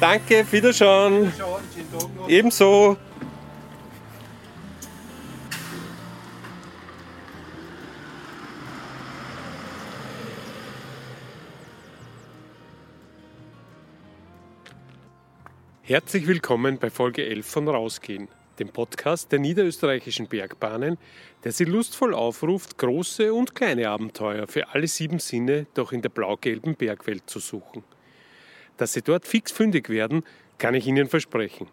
Danke, Wiederschauen. Ebenso. Herzlich willkommen bei Folge 11 von Rausgehen, dem Podcast der niederösterreichischen Bergbahnen, der Sie lustvoll aufruft, große und kleine Abenteuer für alle sieben Sinne doch in der blau-gelben Bergwelt zu suchen. Dass Sie dort fix fündig werden, kann ich Ihnen versprechen.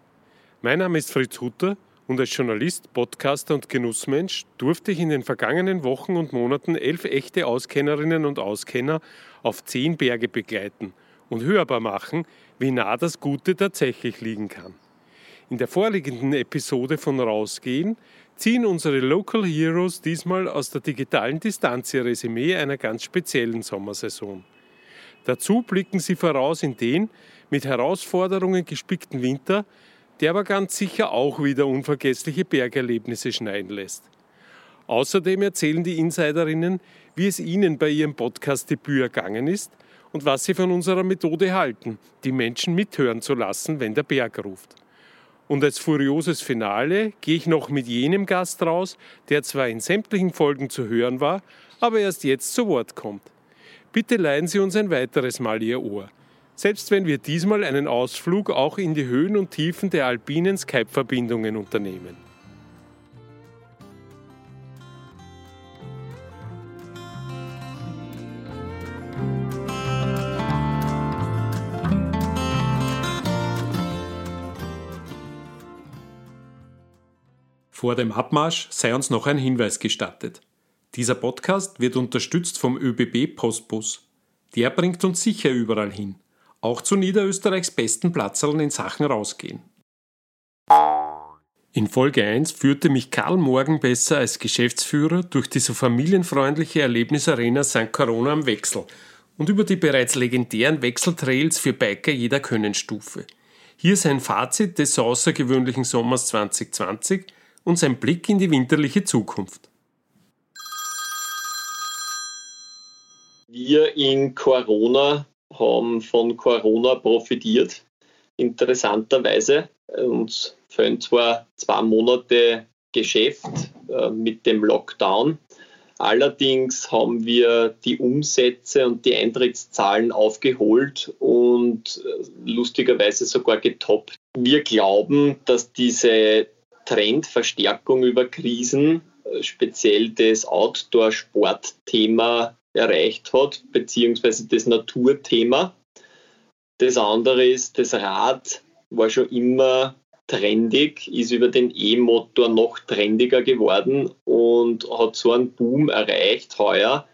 Mein Name ist Fritz Hutter und als Journalist, Podcaster und Genussmensch durfte ich in den vergangenen Wochen und Monaten elf echte Auskennerinnen und Auskenner auf zehn Berge begleiten und hörbar machen, wie nah das Gute tatsächlich liegen kann. In der vorliegenden Episode von Rausgehen ziehen unsere Local Heroes diesmal aus der digitalen Distanz ihr Resümee einer ganz speziellen Sommersaison. Dazu blicken sie voraus in den mit Herausforderungen gespickten Winter, der aber ganz sicher auch wieder unvergessliche Bergerlebnisse schneiden lässt. Außerdem erzählen die Insiderinnen, wie es ihnen bei ihrem Podcast-Debüt ergangen ist und was sie von unserer Methode halten, die Menschen mithören zu lassen, wenn der Berg ruft. Und als furioses Finale gehe ich noch mit jenem Gast raus, der zwar in sämtlichen Folgen zu hören war, aber erst jetzt zu Wort kommt. Bitte leihen Sie uns ein weiteres Mal Ihr Ohr. Selbst wenn wir diesmal einen Ausflug auch in die Höhen und Tiefen der alpinen Skype-Verbindungen unternehmen. Vor dem Abmarsch sei uns noch ein Hinweis gestattet. Dieser Podcast wird unterstützt vom ÖBB Postbus. Der bringt uns sicher überall hin, auch zu Niederösterreichs besten Platzerln in Sachen rausgehen. In Folge 1 führte mich Karl Morgenbesser als Geschäftsführer durch die so familienfreundliche Erlebnisarena St. Corona am Wechsel und über die bereits legendären Wechseltrails für Biker jeder Könnenstufe. Hier sein Fazit des so außergewöhnlichen Sommers 2020 und sein Blick in die winterliche Zukunft. Wir in Corona haben von Corona profitiert, interessanterweise. Uns fehlen zwar zwei Monate Geschäft äh, mit dem Lockdown, allerdings haben wir die Umsätze und die Eintrittszahlen aufgeholt und äh, lustigerweise sogar getoppt. Wir glauben, dass diese Trendverstärkung über Krisen, äh, speziell das Outdoor-Sport-Thema erreicht hat, beziehungsweise das Naturthema. Das andere ist, das Rad war schon immer trendig, ist über den E-Motor noch trendiger geworden und hat so einen Boom erreicht heuer,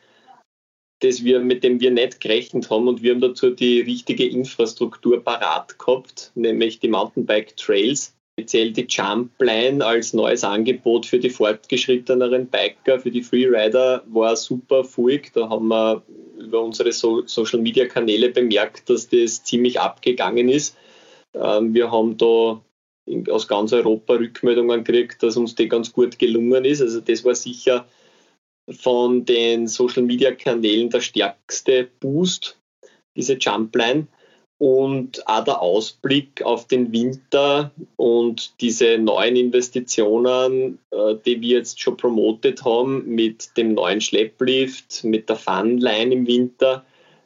das wir, mit dem wir nicht gerechnet haben und wir haben dazu die richtige Infrastruktur parat gehabt, nämlich die Mountainbike Trails speziell die Jumpline als neues Angebot für die fortgeschritteneren Biker, für die Freerider war super fuig. Da haben wir über unsere so Social Media Kanäle bemerkt, dass das ziemlich abgegangen ist. Ähm, wir haben da aus ganz Europa Rückmeldungen gekriegt, dass uns die ganz gut gelungen ist. Also das war sicher von den Social Media Kanälen der stärkste Boost, diese Jumpline und auch der Ausblick auf den Winter und diese neuen Investitionen, äh, die wir jetzt schon promotet haben mit dem neuen Schlepplift, mit der Funline im Winter.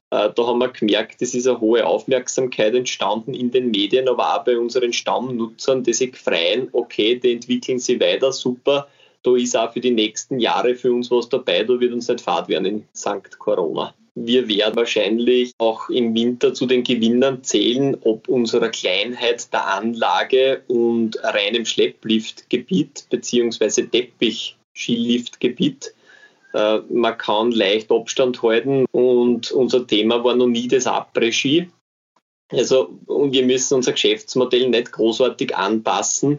Äh, da haben wir gemerkt, es ist eine hohe Aufmerksamkeit entstanden in den Medien, aber auch bei unseren Stammnutzern, die sich freuen, okay, die entwickeln sie weiter, super. Da ist auch für die nächsten Jahre für uns was dabei, da wird uns nicht fad werden in St. Corona. Wir werden wahrscheinlich auch im Winter zu den Gewinnern zählen, ob unserer Kleinheit der Anlage und reinem Schleppliftgebiet bzw. Teppich-Skiliftgebiet. Äh, man kann leicht Abstand halten und unser Thema war noch nie das Après-Ski. Also, und wir müssen unser Geschäftsmodell nicht großartig anpassen,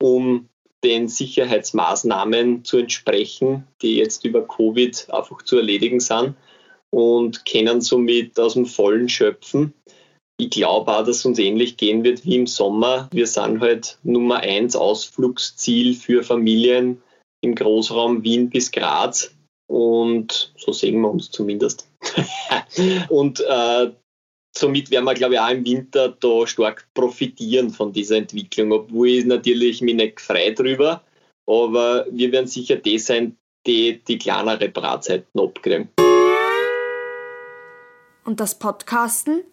um den Sicherheitsmaßnahmen zu entsprechen, die jetzt über Covid einfach zu erledigen sind und können somit aus dem Vollen schöpfen. Ich glaube auch, dass es uns ähnlich gehen wird wie im Sommer. Wir sind halt Nummer eins Ausflugsziel für Familien im Großraum Wien bis Graz. Und so sehen wir uns zumindest. und äh, somit werden wir, glaube ich, auch im Winter da stark profitieren von dieser Entwicklung, obwohl ich natürlich mich nicht frei drüber, aber wir werden sicher die sein, die die kleinere Bratzeiten abkriegen. Und das Podcasten?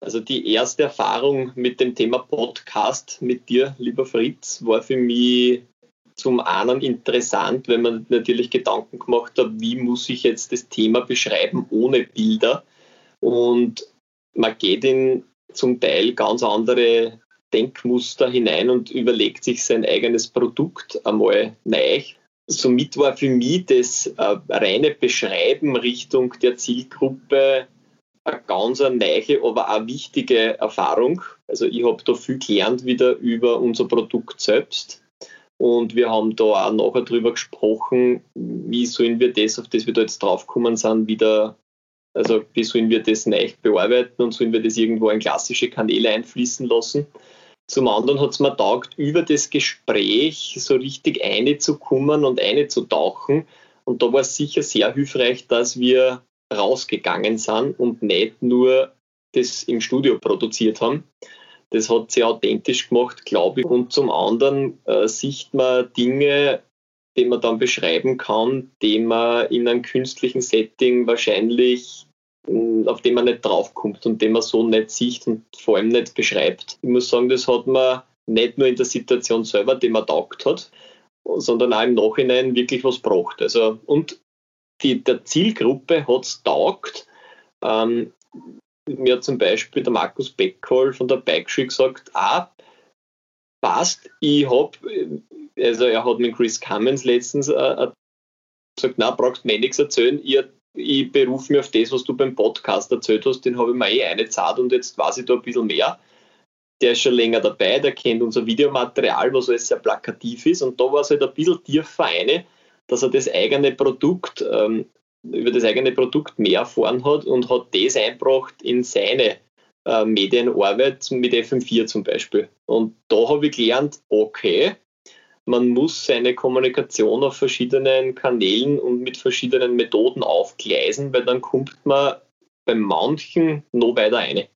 Also die erste Erfahrung mit dem Thema Podcast mit dir, lieber Fritz, war für mich zum einen interessant, wenn man natürlich Gedanken gemacht hat, wie muss ich jetzt das Thema beschreiben ohne Bilder. Und man geht in zum Teil ganz andere Denkmuster hinein und überlegt sich sein eigenes Produkt einmal neu. Somit war für mich das äh, reine Beschreiben Richtung der Zielgruppe eine ganz neue, aber auch wichtige Erfahrung. Also ich habe da viel gelernt wieder über unser Produkt selbst. Und wir haben da auch nachher drüber gesprochen, wie sollen wir das, auf das wir da jetzt draufgekommen sind, wieder, also wie sollen wir das neu bearbeiten und sollen wir das irgendwo in klassische Kanäle einfließen lassen. Zum anderen hat es mir taugt, über das Gespräch so richtig einzukommen und einzutauchen. Und da war es sicher sehr hilfreich, dass wir rausgegangen sind und nicht nur das im Studio produziert haben. Das hat sehr authentisch gemacht, glaube ich. Und zum anderen äh, sieht man Dinge, die man dann beschreiben kann, die man in einem künstlichen Setting wahrscheinlich hm, auf den man nicht draufkommt und den man so nicht sieht und vor allem nicht beschreibt. Ich muss sagen, das hat man nicht nur in der Situation selber, die man taugt hat, sondern auch im Nachhinein wirklich was braucht. Also, und die, der Zielgruppe hat es taugt. Ähm, mir hat zum Beispiel der Markus Beckholm von der Bikeschule gesagt, ah, passt, ich habe, also er hat mit Chris Cummins letztens äh, äh gesagt, na, brauchst mir nichts erzählen, ich, ich berufe mich auf das, was du beim Podcast erzählt hast, den habe ich mir eh eine Zart und jetzt weiß ich da ein bisschen mehr. Der ist schon länger dabei, der kennt unser Videomaterial, was alles sehr plakativ ist und da war es halt ein bisschen tiefer eine, dass er das eigene Produkt, ähm, über das eigene Produkt mehr erfahren hat und hat das eingebracht in seine äh, Medienarbeit mit FM4 zum Beispiel. Und da habe ich gelernt, okay, man muss seine Kommunikation auf verschiedenen Kanälen und mit verschiedenen Methoden aufgleisen, weil dann kommt man bei manchen noch weiter eine.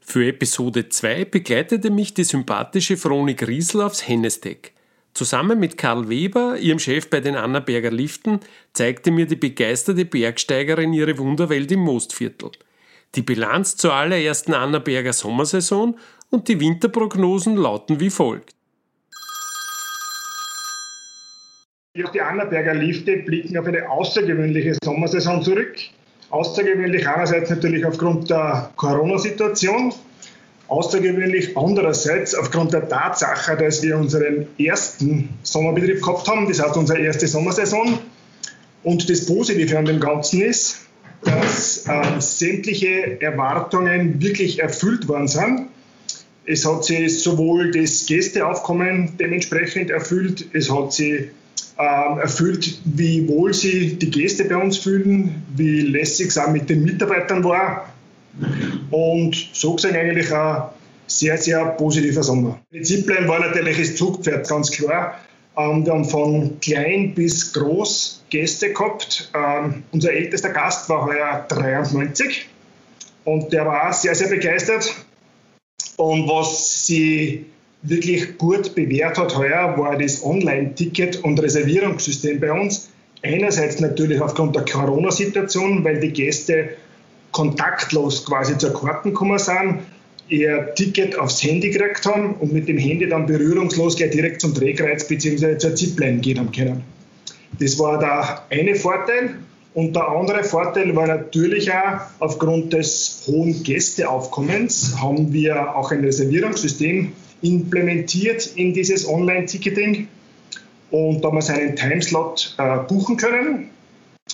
Für Episode 2 begleitete mich die sympathische Veronik Riesel aufs Hennesteck. Zusammen mit Karl Weber, ihrem Chef bei den Annaberger Liften, zeigte mir die begeisterte Bergsteigerin ihre Wunderwelt im Mostviertel. Die Bilanz zur allerersten Annaberger Sommersaison und die Winterprognosen lauten wie folgt. Die Annaberger Lifte blicken auf eine außergewöhnliche Sommersaison zurück. Außergewöhnlich einerseits natürlich aufgrund der Corona-Situation, außergewöhnlich. Andererseits aufgrund der Tatsache, dass wir unseren ersten Sommerbetrieb gehabt haben, das heißt unsere erste Sommersaison. Und das Positive an dem Ganzen ist, dass äh, sämtliche Erwartungen wirklich erfüllt worden sind. Es hat sich sowohl das Gästeaufkommen dementsprechend erfüllt, es hat sich erfüllt, wie wohl sich die Gäste bei uns fühlen, wie lässig es auch mit den Mitarbeitern war. Und so gesehen eigentlich ein sehr, sehr positiver Sommer. Zipline war natürlich das Zugpferd, ganz klar. Ähm, wir haben von klein bis groß Gäste gehabt. Ähm, unser ältester Gast war heuer 93 und der war sehr, sehr begeistert. Und was sie wirklich gut bewährt hat heuer, war das Online-Ticket- und Reservierungssystem bei uns. Einerseits natürlich aufgrund der Corona-Situation, weil die Gäste kontaktlos quasi zur Karten gekommen sind, ihr Ticket aufs Handy gekriegt haben und mit dem Handy dann berührungslos gleich direkt zum Drehkreuz bzw. zur Zipline gehen haben können. Das war der eine Vorteil. Und der andere Vorteil war natürlich auch, aufgrund des hohen Gästeaufkommens haben wir auch ein Reservierungssystem implementiert in dieses Online-Ticketing. Und da haben wir seinen Timeslot äh, buchen können.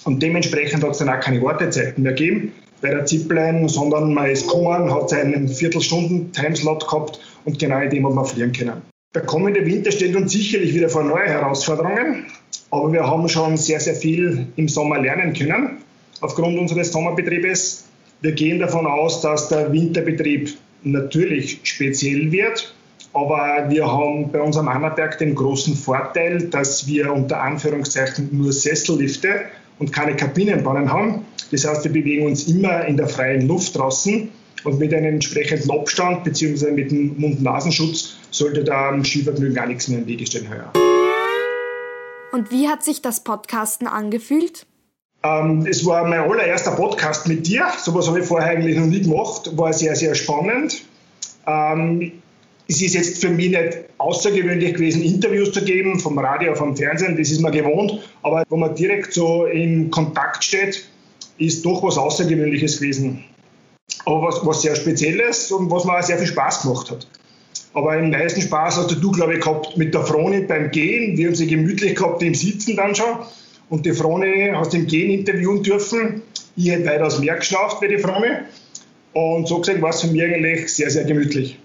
Und dementsprechend hat es dann auch keine Wartezeiten mehr gegeben bei der Zipline, sondern man ist gekommen, hat seinen Viertelstunden-Timeslot gehabt und genau in dem hat man fliegen können. Der kommende Winter stellt uns sicherlich wieder vor neue Herausforderungen, aber wir haben schon sehr, sehr viel im Sommer lernen können aufgrund unseres Sommerbetriebes. Wir gehen davon aus, dass der Winterbetrieb natürlich speziell wird, aber wir haben bei unserem Annaberg den großen Vorteil, dass wir unter Anführungszeichen nur Sessellifte und keine Kabinenbahnen haben. Das heißt, wir bewegen uns immer in der freien Luft draußen und mit einem entsprechenden Abstand bzw. mit dem Mund-Nasenschutz sollte da am Skivergnügen gar nichts mehr im Wege stehen heuer. Und wie hat sich das Podcasten angefühlt? Ähm, es war mein allererster Podcast mit dir. Sowas habe ich vorher eigentlich noch nie gemacht. War sehr, sehr spannend. Ähm, es ist jetzt für mich nicht außergewöhnlich gewesen, Interviews zu geben, vom Radio, vom Fernsehen, das ist man gewohnt. Aber wo man direkt so in Kontakt steht, ist doch was Außergewöhnliches gewesen. Aber was, was sehr Spezielles und was mir auch sehr viel Spaß gemacht hat. Aber den meisten Spaß hast du, glaube ich, gehabt mit der Froni beim Gehen. Wir haben sie gemütlich gehabt im Sitzen dann schon. Und die Froni hast du im Gehen interviewen dürfen. Ich hätte weitaus mehr geschnauft wie die Froni. Und so gesehen war es für mich eigentlich sehr, sehr gemütlich.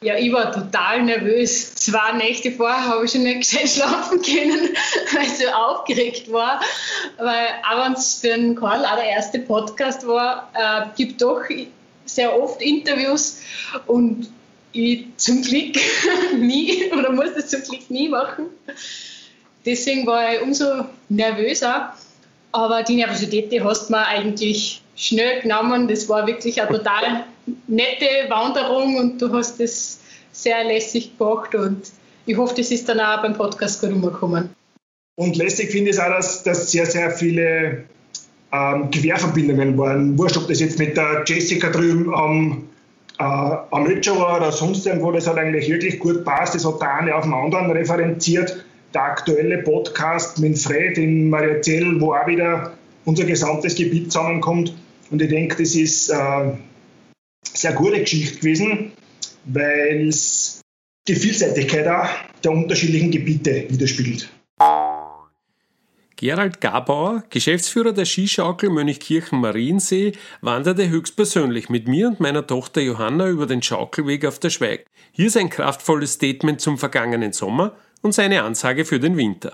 Ja, ich war total nervös. Zwei Nächte vorher habe ich schon nicht gescheit schlafen können, weil ich so aufgeregt war. Weil auch wenn es für den Karl auch der erste Podcast war, äh, gibt doch sehr oft Interviews und ich zum Glück nie oder musste zum Glück nie machen. Deswegen war ich umso nervöser. Aber die Nervosität, die hast du mir eigentlich schnell genommen. Das war wirklich eine total nette Wanderung und du hast das sehr lässig gemacht und ich hoffe, das ist dann auch beim Podcast gut rumgekommen. Und lässig finde ich es auch, dass, dass sehr, sehr viele ähm, Querverbindungen waren. Wurscht, ob das jetzt mit der Jessica drüben am, äh, am Ötscher war oder sonst irgendwo, das hat eigentlich wirklich gut passt. Das hat der eine auf den anderen referenziert. Der aktuelle Podcast mit Fred in Mariazell, wo auch wieder unser gesamtes Gebiet zusammenkommt. Und ich denke, das ist äh, sehr gute Geschichte gewesen, weil es die Vielseitigkeit auch der unterschiedlichen Gebiete widerspiegelt. Gerald Gabauer, Geschäftsführer der Skischaukel Mönchkirchen-Mariensee, wanderte höchstpersönlich mit mir und meiner Tochter Johanna über den Schaukelweg auf der Schweig. Hier sein kraftvolles Statement zum vergangenen Sommer und seine Ansage für den Winter.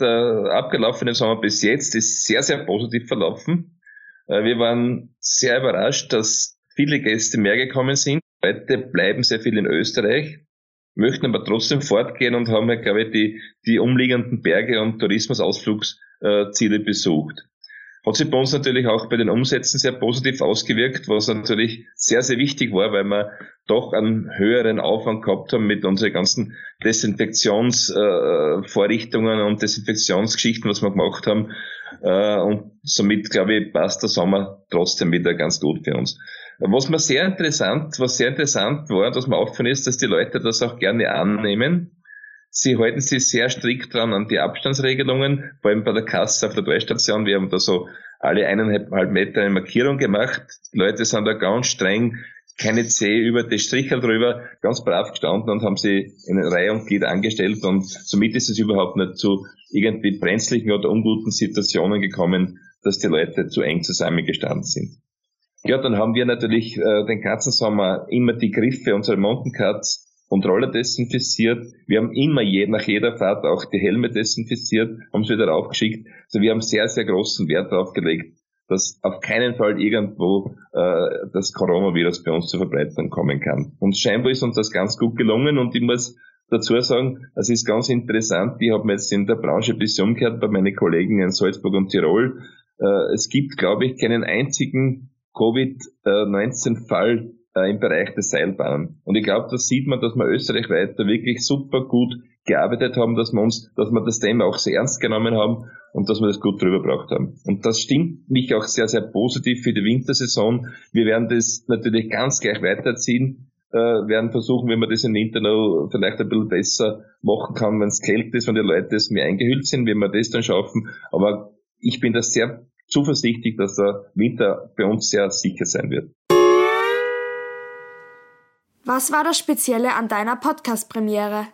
Der abgelaufene Sommer bis jetzt ist sehr, sehr positiv verlaufen. Äh, wir waren sehr überrascht, dass viele Gäste mehr gekommen sind. Heute bleiben sehr viele in Österreich, möchten aber trotzdem fortgehen und haben, glaube ich, die, die umliegenden Berge und Tourismusausflugsziele besucht. Hat sich bei uns natürlich auch bei den Umsätzen sehr positiv ausgewirkt, was natürlich sehr, sehr wichtig war, weil wir doch einen höheren Aufwand gehabt haben mit unseren ganzen Desinfektionsvorrichtungen äh, und Desinfektionsgeschichten, was wir gemacht haben. Äh, und somit, glaube ich, passt der Sommer trotzdem wieder ganz gut für uns. Was mir sehr interessant, was sehr interessant war, dass mir aufgefallen ist, dass die Leute das auch gerne annehmen. Sie halten sich sehr strikt dran an die Abstandsregelungen, vor allem bei der Kasse auf der Tollstation. Wir haben da so alle eineinhalb Meter eine Markierung gemacht. Die Leute sind da ganz streng, keine Zehe über die Strichel drüber, ganz brav gestanden und haben sie in Reihe und Glied angestellt und somit ist es überhaupt nicht zu irgendwie brenzlichen oder unguten Situationen gekommen, dass die Leute zu eng zusammengestanden sind. Ja, dann haben wir natürlich äh, den ganzen Sommer immer die Griffe unserer Mountain Cuts und Roller desinfiziert. Wir haben immer je, nach jeder Fahrt auch die Helme desinfiziert, haben sie wieder aufgeschickt. Also wir haben sehr, sehr großen Wert darauf gelegt, dass auf keinen Fall irgendwo äh, das Coronavirus bei uns zur Verbreitung kommen kann. Und scheinbar ist uns das ganz gut gelungen und ich muss dazu sagen, es ist ganz interessant, ich habe mir jetzt in der Branche ein bisschen umgehört bei meinen Kollegen in Salzburg und Tirol. Äh, es gibt, glaube ich, keinen einzigen Covid-19-Fall äh, im Bereich der Seilbahnen. Und ich glaube, da sieht man, dass wir österreichweit da wirklich super gut gearbeitet haben, dass wir uns, dass wir das Thema auch sehr ernst genommen haben und dass wir das gut drüber gebracht haben. Und das stimmt mich auch sehr, sehr positiv für die Wintersaison. Wir werden das natürlich ganz gleich weiterziehen, äh, werden versuchen, wenn man das im Winter noch vielleicht ein bisschen besser machen kann, wenn es kälter ist, wenn die Leute mehr eingehüllt sind, wenn wir das dann schaffen. Aber ich bin da sehr zuversichtlich, dass der Winter bei uns sehr sicher sein wird. Was war das Spezielle an deiner Podcast-Premiere?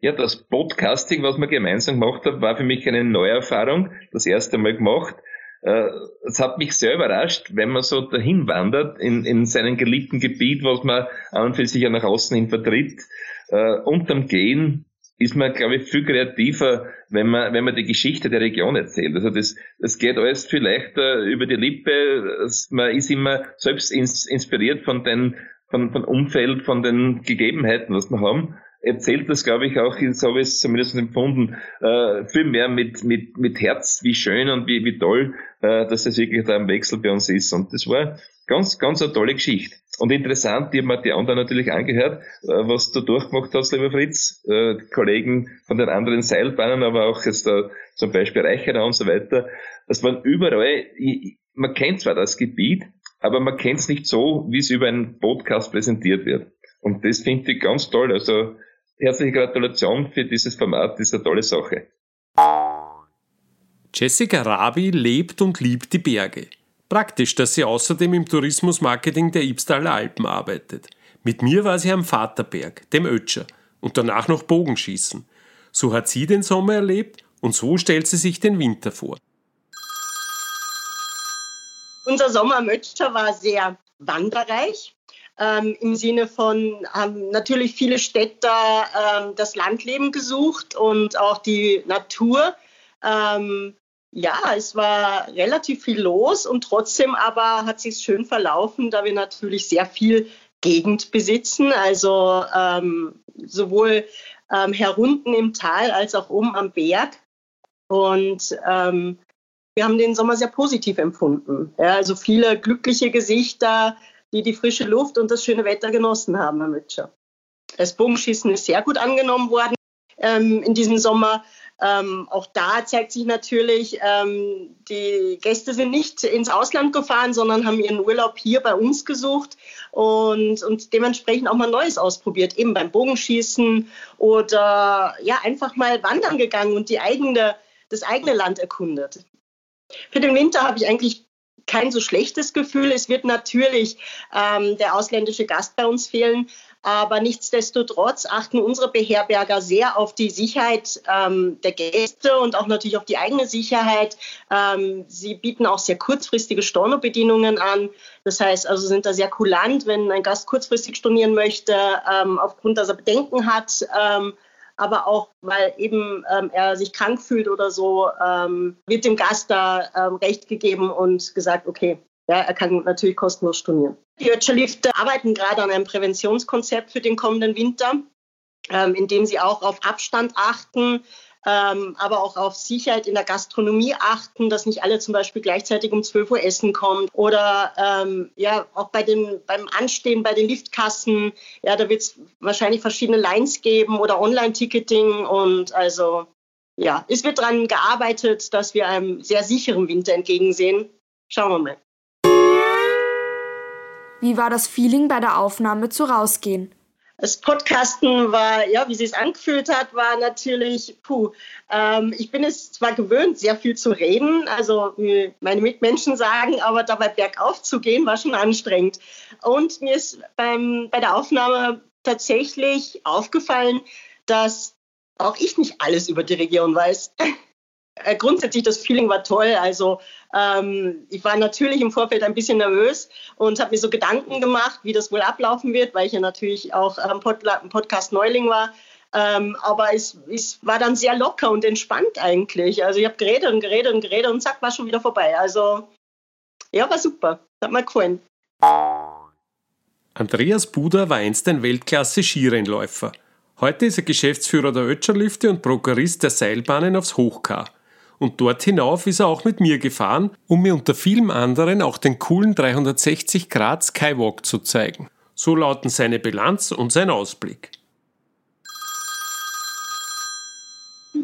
Ja, das Podcasting, was wir gemeinsam gemacht haben, war für mich eine neue Erfahrung. Das erste Mal gemacht. Äh, es hat mich sehr überrascht, wenn man so dahin wandert in, in seinem geliebten Gebiet, was man an und für sich ja nach außen hin vertritt. Äh, unterm Gehen ist man, glaube ich, viel kreativer, wenn man, wenn man die Geschichte der Region erzählt. Also das, das geht alles viel leichter über die Lippe. Man ist immer selbst inspiriert von den von, von Umfeld, von den Gegebenheiten, was wir haben. Erzählt das, glaube ich, auch, so habe ich es zumindest empfunden, äh, viel mehr mit, mit, mit Herz, wie schön und wie, wie toll, äh, dass es wirklich da im Wechsel bei uns ist. Und das war ganz, ganz eine tolle Geschichte. Und interessant, ich habe mir die anderen natürlich angehört, äh, was du durchgemacht hast, lieber Fritz, äh, Kollegen von den anderen Seilbahnen, aber auch jetzt da zum Beispiel Reicherer und so weiter. Das waren überall, ich, man kennt zwar das Gebiet, aber man kennt es nicht so, wie es über einen Podcast präsentiert wird. Und das finde ich ganz toll. Also herzliche Gratulation für dieses Format, das ist eine tolle Sache. Jessica Rabi lebt und liebt die Berge. Praktisch, dass sie außerdem im Tourismusmarketing der Ibstaler Alpen arbeitet. Mit mir war sie am Vaterberg, dem Ötscher, und danach noch Bogenschießen. So hat sie den Sommer erlebt und so stellt sie sich den Winter vor. Unser Sommer am Ötscher war sehr wanderreich. Ähm, Im Sinne von haben natürlich viele Städter ähm, das Landleben gesucht und auch die Natur. Ähm, ja, es war relativ viel los und trotzdem aber hat sich schön verlaufen, da wir natürlich sehr viel Gegend besitzen, also ähm, sowohl ähm, herunten im Tal als auch oben am Berg. Und ähm, wir haben den Sommer sehr positiv empfunden. Ja, also viele glückliche Gesichter, die die frische Luft und das schöne Wetter genossen haben, Herr Mütscher. Das Bogenschießen ist sehr gut angenommen worden ähm, in diesem Sommer. Ähm, auch da zeigt sich natürlich, ähm, die Gäste sind nicht ins Ausland gefahren, sondern haben ihren Urlaub hier bei uns gesucht und, und dementsprechend auch mal Neues ausprobiert, eben beim Bogenschießen oder ja, einfach mal wandern gegangen und die eigene, das eigene Land erkundet. Für den Winter habe ich eigentlich kein so schlechtes Gefühl. Es wird natürlich ähm, der ausländische Gast bei uns fehlen, aber nichtsdestotrotz achten unsere Beherberger sehr auf die Sicherheit ähm, der Gäste und auch natürlich auf die eigene Sicherheit. Ähm, sie bieten auch sehr kurzfristige Stornobedienungen an. Das heißt, also sind da sehr kulant, wenn ein Gast kurzfristig stornieren möchte, ähm, aufgrund, dass er Bedenken hat. Ähm, aber auch, weil eben ähm, er sich krank fühlt oder so, ähm, wird dem Gast da ähm, Recht gegeben und gesagt, okay, ja, er kann natürlich kostenlos stornieren. Die Ötscherlifte arbeiten gerade an einem Präventionskonzept für den kommenden Winter, ähm, in dem sie auch auf Abstand achten, ähm, aber auch auf Sicherheit in der Gastronomie achten, dass nicht alle zum Beispiel gleichzeitig um 12 Uhr essen kommen oder ähm, ja auch bei den, beim Anstehen bei den Liftkassen, ja, da wird es wahrscheinlich verschiedene Lines geben oder Online-Ticketing und also ja, es wird daran gearbeitet, dass wir einem sehr sicheren Winter entgegensehen. Schauen wir mal. Wie war das Feeling bei der Aufnahme zu Rausgehen? Das Podcasten war, ja, wie sie es angefühlt hat, war natürlich, puh, ähm, ich bin es zwar gewöhnt, sehr viel zu reden, also wie meine Mitmenschen sagen, aber dabei bergauf zu gehen, war schon anstrengend. Und mir ist beim, bei der Aufnahme tatsächlich aufgefallen, dass auch ich nicht alles über die Region weiß. Äh, grundsätzlich das Feeling war toll. Also ähm, ich war natürlich im Vorfeld ein bisschen nervös und habe mir so Gedanken gemacht, wie das wohl ablaufen wird, weil ich ja natürlich auch am Pod Podcast Neuling war. Ähm, aber es, es war dann sehr locker und entspannt eigentlich. Also ich habe geredet und geredet und geredet und zack, war schon wieder vorbei. Also ja, war super. Hat mir gefallen. Andreas Buder war einst ein Weltklasse-Skirennläufer. Heute ist er Geschäftsführer der Ötscherlüfte und Prokurist der Seilbahnen aufs Hochkar. Und dort hinauf ist er auch mit mir gefahren, um mir unter vielem anderen auch den coolen 360 Grad Skywalk zu zeigen. So lauten seine Bilanz und sein Ausblick.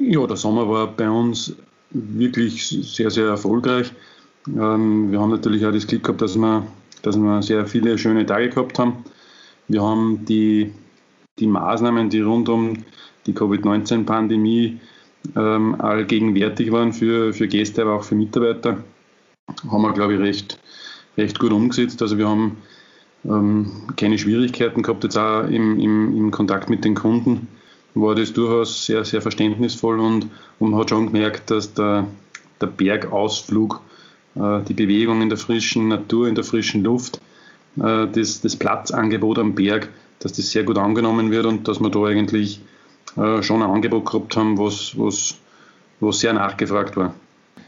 Ja, der Sommer war bei uns wirklich sehr, sehr erfolgreich. Ähm, wir haben natürlich auch das Glück gehabt, dass wir, dass wir sehr viele schöne Tage gehabt haben. Wir haben die, die Maßnahmen, die rund um die Covid-19-Pandemie ähm, allgegenwärtig waren für, für Gäste, aber auch für Mitarbeiter, haben wir, glaube ich, recht, recht gut umgesetzt. Also wir haben ähm, keine Schwierigkeiten gehabt, jetzt auch im, im, im Kontakt mit den Kunden war das durchaus sehr, sehr verständnisvoll und, und man hat schon gemerkt, dass der, der Bergausflug, äh, die Bewegung in der frischen Natur, in der frischen Luft, äh, das, das Platzangebot am Berg, dass das sehr gut angenommen wird und dass man da eigentlich äh, schon ein Angebot gehabt haben, was, was, was sehr nachgefragt war.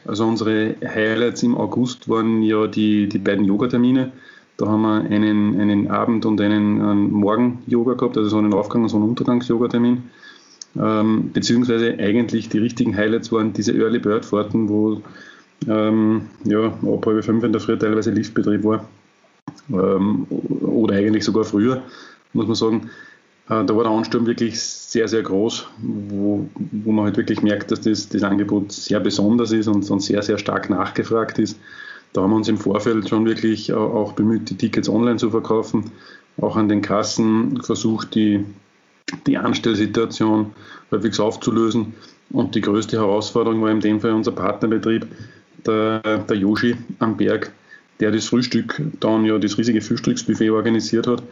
Also unsere Highlights im August waren ja die, die beiden Yoga-Termine, Da haben wir einen, einen Abend- und einen, einen Morgen-Yoga gehabt, also so einen Aufgang- und so einen Untergangs-Yoga-Termin. Ähm, beziehungsweise eigentlich die richtigen Highlights waren diese Early Bird Fahrten, wo ähm, ja, ab halb fünf in der Früh teilweise Liftbetrieb war. Ähm, oder eigentlich sogar früher, muss man sagen. Äh, da war der Ansturm wirklich sehr, sehr groß, wo, wo man halt wirklich merkt, dass das, das Angebot sehr besonders ist und, und sehr, sehr stark nachgefragt ist. Da haben wir uns im Vorfeld schon wirklich auch bemüht, die Tickets online zu verkaufen, auch an den Kassen versucht, die, die Anstellsituation halbwegs aufzulösen. Und die größte Herausforderung war in dem Fall unser Partnerbetrieb, der, der Yoshi am Berg, der das Frühstück dann ja das riesige Frühstücksbuffet organisiert hat.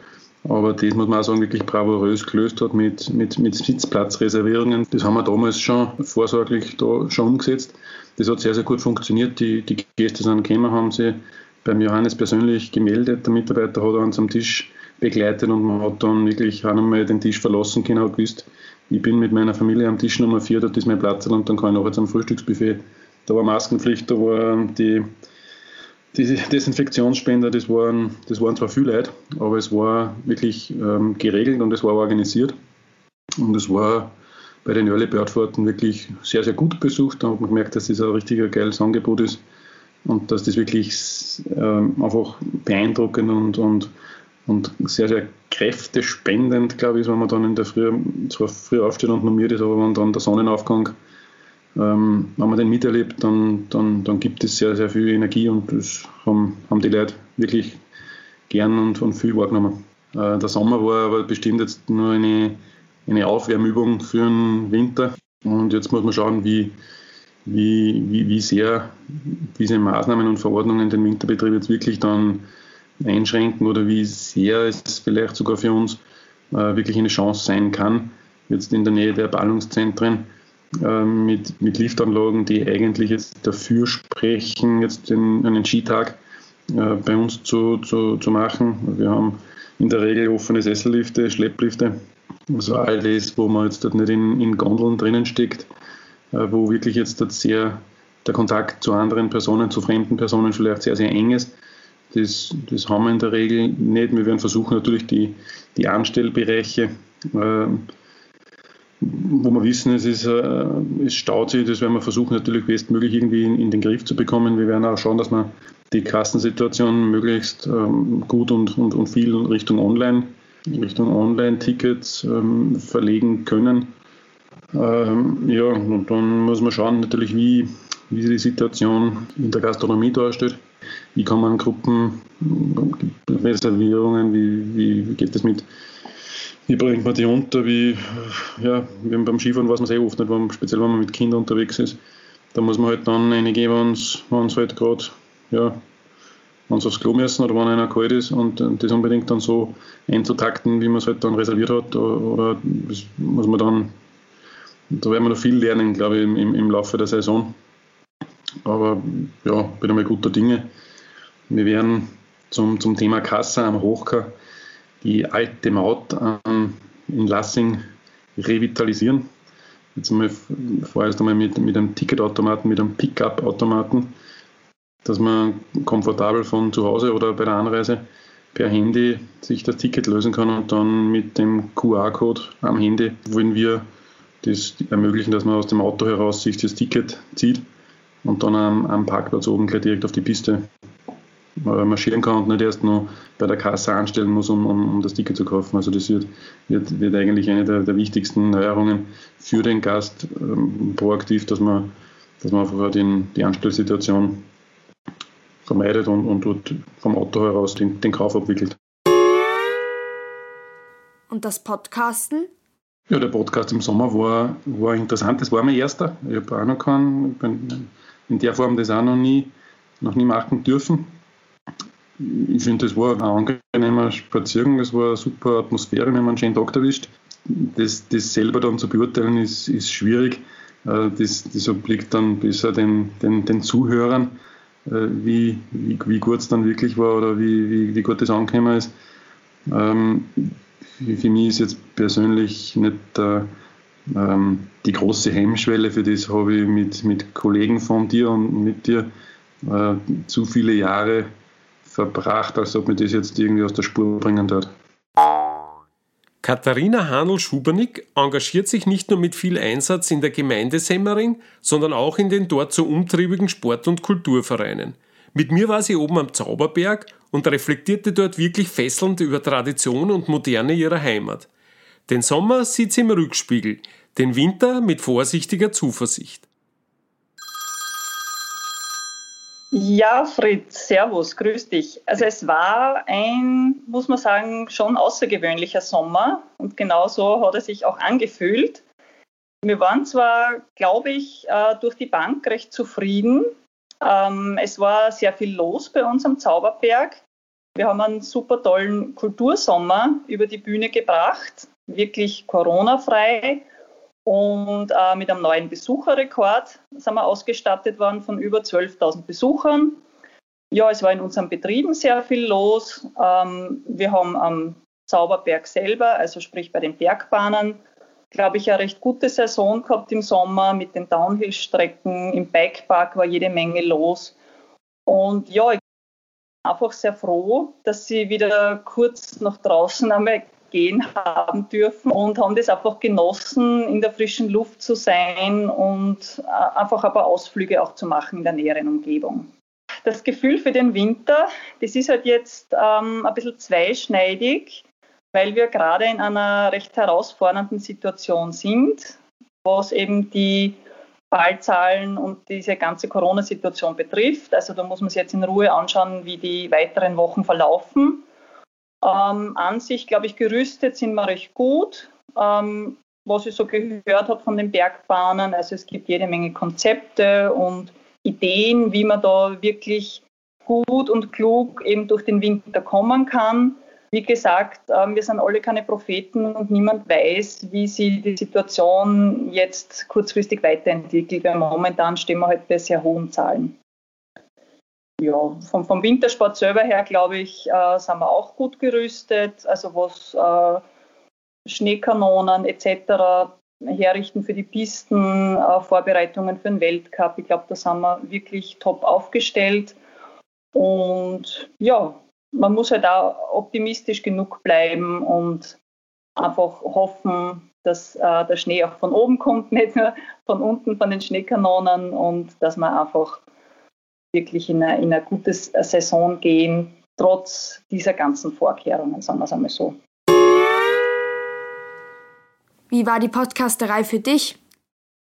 Aber das muss man auch sagen, wirklich bravourös gelöst hat mit, mit, mit Sitzplatzreservierungen. Das haben wir damals schon vorsorglich da schon umgesetzt. Das hat sehr, sehr gut funktioniert. Die, die Gäste sind gekommen, haben sie beim Johannes persönlich gemeldet. Der Mitarbeiter hat uns am Tisch begleitet und man hat dann wirklich auch einmal den Tisch verlassen können, hat gewusst, ich bin mit meiner Familie am Tisch Nummer 4, dort ist mein Platz und dann kann ich nachher zum Frühstücksbuffet. Da war Maskenpflicht, da waren die, die Desinfektionsspender, das waren, das waren zwar viele Leute, aber es war wirklich ähm, geregelt und es war organisiert. Und es war bei den Early Bird Fahrten wirklich sehr, sehr gut besucht. Da hat man gemerkt, dass das ein richtiger geiles Angebot ist und dass das wirklich ähm, einfach beeindruckend und, und, und sehr, sehr kräftespendend, glaube ich, wenn man dann in der Früh, zwar früh aufsteht und normiert ist, aber wenn dann der Sonnenaufgang, ähm, wenn man den miterlebt, dann, dann, dann gibt es sehr, sehr viel Energie und das haben, haben die Leute wirklich gern und, und viel wahrgenommen. Äh, der Sommer war aber bestimmt jetzt nur eine eine Aufwärmübung für den Winter. Und jetzt muss man schauen, wie, wie, wie, wie sehr diese Maßnahmen und Verordnungen den Winterbetrieb jetzt wirklich dann einschränken oder wie sehr es vielleicht sogar für uns äh, wirklich eine Chance sein kann, jetzt in der Nähe der Ballungszentren mit, mit Liftanlagen, die eigentlich jetzt dafür sprechen, jetzt den, einen Skitag äh, bei uns zu, zu, zu machen. Wir haben in der Regel offene Sessellifte, Schlepplifte, also all das, wo man jetzt dort nicht in, in Gondeln drinnen steckt, äh, wo wirklich jetzt dort sehr der Kontakt zu anderen Personen, zu fremden Personen vielleicht sehr, sehr eng ist. Das, das haben wir in der Regel nicht. Wir werden versuchen, natürlich die, die Anstellbereiche, äh, wo wir wissen, es, ist, äh, es staut sich, das werden wir versuchen, natürlich bestmöglich irgendwie in, in, den Griff zu bekommen. Wir werden auch schauen, dass wir die Kassensituation möglichst ähm, gut und, und, und viel Richtung Online Richtung Online-Tickets ähm, verlegen können. Ähm, ja, und dann muss man schauen, natürlich, wie, wie die Situation in der Gastronomie darstellt. Wie kann man Gruppen, Reservierungen, wie, wie, wie geht das mit, wie bringt man die unter, wie, ja, beim Skifahren weiß man sehr oft nicht, wenn, speziell wenn man mit Kindern unterwegs ist. Da muss man halt dann eine geben, wenn es halt gerade ja, wenn sie aufs Klo müssen oder wenn einer kalt ist und das unbedingt dann so einzutakten, wie man es halt dann reserviert hat. Oder das muss man dann, da werden wir noch viel lernen, glaube ich, im, im Laufe der Saison. Aber ja, bin einmal guter Dinge. Wir werden zum, zum Thema Kasse am Hochka die alte Maut ähm, in Lassing revitalisieren. Jetzt einmal vorerst einmal mit, mit einem Ticketautomaten, mit einem Pickup-Automaten dass man komfortabel von zu Hause oder bei der Anreise per Handy sich das Ticket lösen kann und dann mit dem QR-Code am Handy wollen wir das ermöglichen, dass man aus dem Auto heraus sich das Ticket zieht und dann am, am Parkplatz oben gleich direkt auf die Piste marschieren kann und nicht erst noch bei der Kasse anstellen muss, um, um, um das Ticket zu kaufen. Also das wird, wird, wird eigentlich eine der, der, wichtigsten Neuerungen für den Gast ähm, proaktiv, dass man, dass man einfach den, die Anstellsituation vermeidet und, und dort vom Auto heraus den, den Kauf abwickelt. Und das Podcasten? Ja, der Podcast im Sommer war, war interessant. Das war mein erster. Ich habe auch noch keinen, in der Form das auch noch nie, noch nie machen dürfen. Ich finde, das war ein angenehmer Spaziergang, das war eine super Atmosphäre, wenn man einen schönen Tag erwischt. Das, das selber dann zu beurteilen ist, ist schwierig. Äh, das, das obliegt dann besser den, den, den Zuhörern. Äh, wie, wie, wie gut es dann wirklich war oder wie, wie, wie gut das angekommen ist. Ähm, für, mich ist jetzt persönlich nicht äh, ähm, die große Hemmschwelle, für das habe ich mit, mit Kollegen von dir und mit dir äh, zu viele Jahre verbracht, als ob mir das jetzt irgendwie aus der Spur bringen wird. Katharina Hanl-Schubernick engagiert sich nicht nur mit viel Einsatz in der Gemeinde Semmering, sondern auch in den dort so umtriebigen Sport- und Kulturvereinen. Mit mir war sie oben am Zauberberg und reflektierte dort wirklich fesselnd über Tradition und Moderne ihrer Heimat. Den Sommer sieht sie im Rückspiegel, den Winter mit vorsichtiger Zuversicht. Ja, Fritz, Servus, grüß dich. Also es war ein, muss man sagen, schon außergewöhnlicher Sommer und genauso hat er sich auch angefühlt. Wir waren zwar, glaube ich, äh, durch die Bank recht zufrieden. Ähm, es war sehr viel los bei uns am Zauberberg. Wir haben einen super tollen Kultursommer über die Bühne gebracht, wirklich Corona-frei und äh, mit einem neuen Besucherrekord sind wir ausgestattet worden von über 12.000 Besuchern. Ja, es war in unseren Betrieben sehr viel los. Ähm, wir haben am Zauberberg selber, also sprich bei den Bergbahnen, glaube ich, eine recht gute Saison gehabt im Sommer mit den Downhill-Strecken. Im Bikepark war jede Menge los. Und ja, ich bin einfach sehr froh, dass sie wieder kurz nach draußen einmal gehen haben dürfen und haben das einfach genossen, in der frischen Luft zu sein und äh, einfach ein paar Ausflüge auch zu machen in der näheren Umgebung. Das Gefühl für den Winter, das ist halt jetzt ähm, ein bisschen zweischneidig, weil wir gerade in einer recht herausfordernden Situation sind, was eben die Fallzahlen und diese ganze Corona-Situation betrifft. Also da muss man sich jetzt in Ruhe anschauen, wie die weiteren Wochen verlaufen. Ähm, an sich, glaube ich, gerüstet sind wir recht gut. Ähm, was ich so gehört habe von den Bergbahnen, also es gibt jede Menge Konzepte und Ideen, wie man da wirklich gut und klug eben durch den Winter kommen kann. Wie gesagt, ähm, wir sind alle keine Propheten und niemand weiß, wie sich die Situation jetzt kurzfristig weiterentwickelt, weil momentan stehen wir halt bei sehr hohen Zahlen ja, vom, vom Wintersport selber her, glaube ich, äh, sind wir auch gut gerüstet. Also was äh, Schneekanonen etc. herrichten für die Pisten, äh, Vorbereitungen für den Weltcup. Ich glaube, da sind wir wirklich top aufgestellt. Und ja, man muss halt auch optimistisch genug bleiben und einfach hoffen, dass äh, der Schnee auch von oben kommt, nicht nur von unten von den Schneekanonen und dass man einfach wirklich in eine, in eine gute Saison gehen, trotz dieser ganzen Vorkehrungen, sagen wir es einmal so. Wie war die Podcasterei für dich?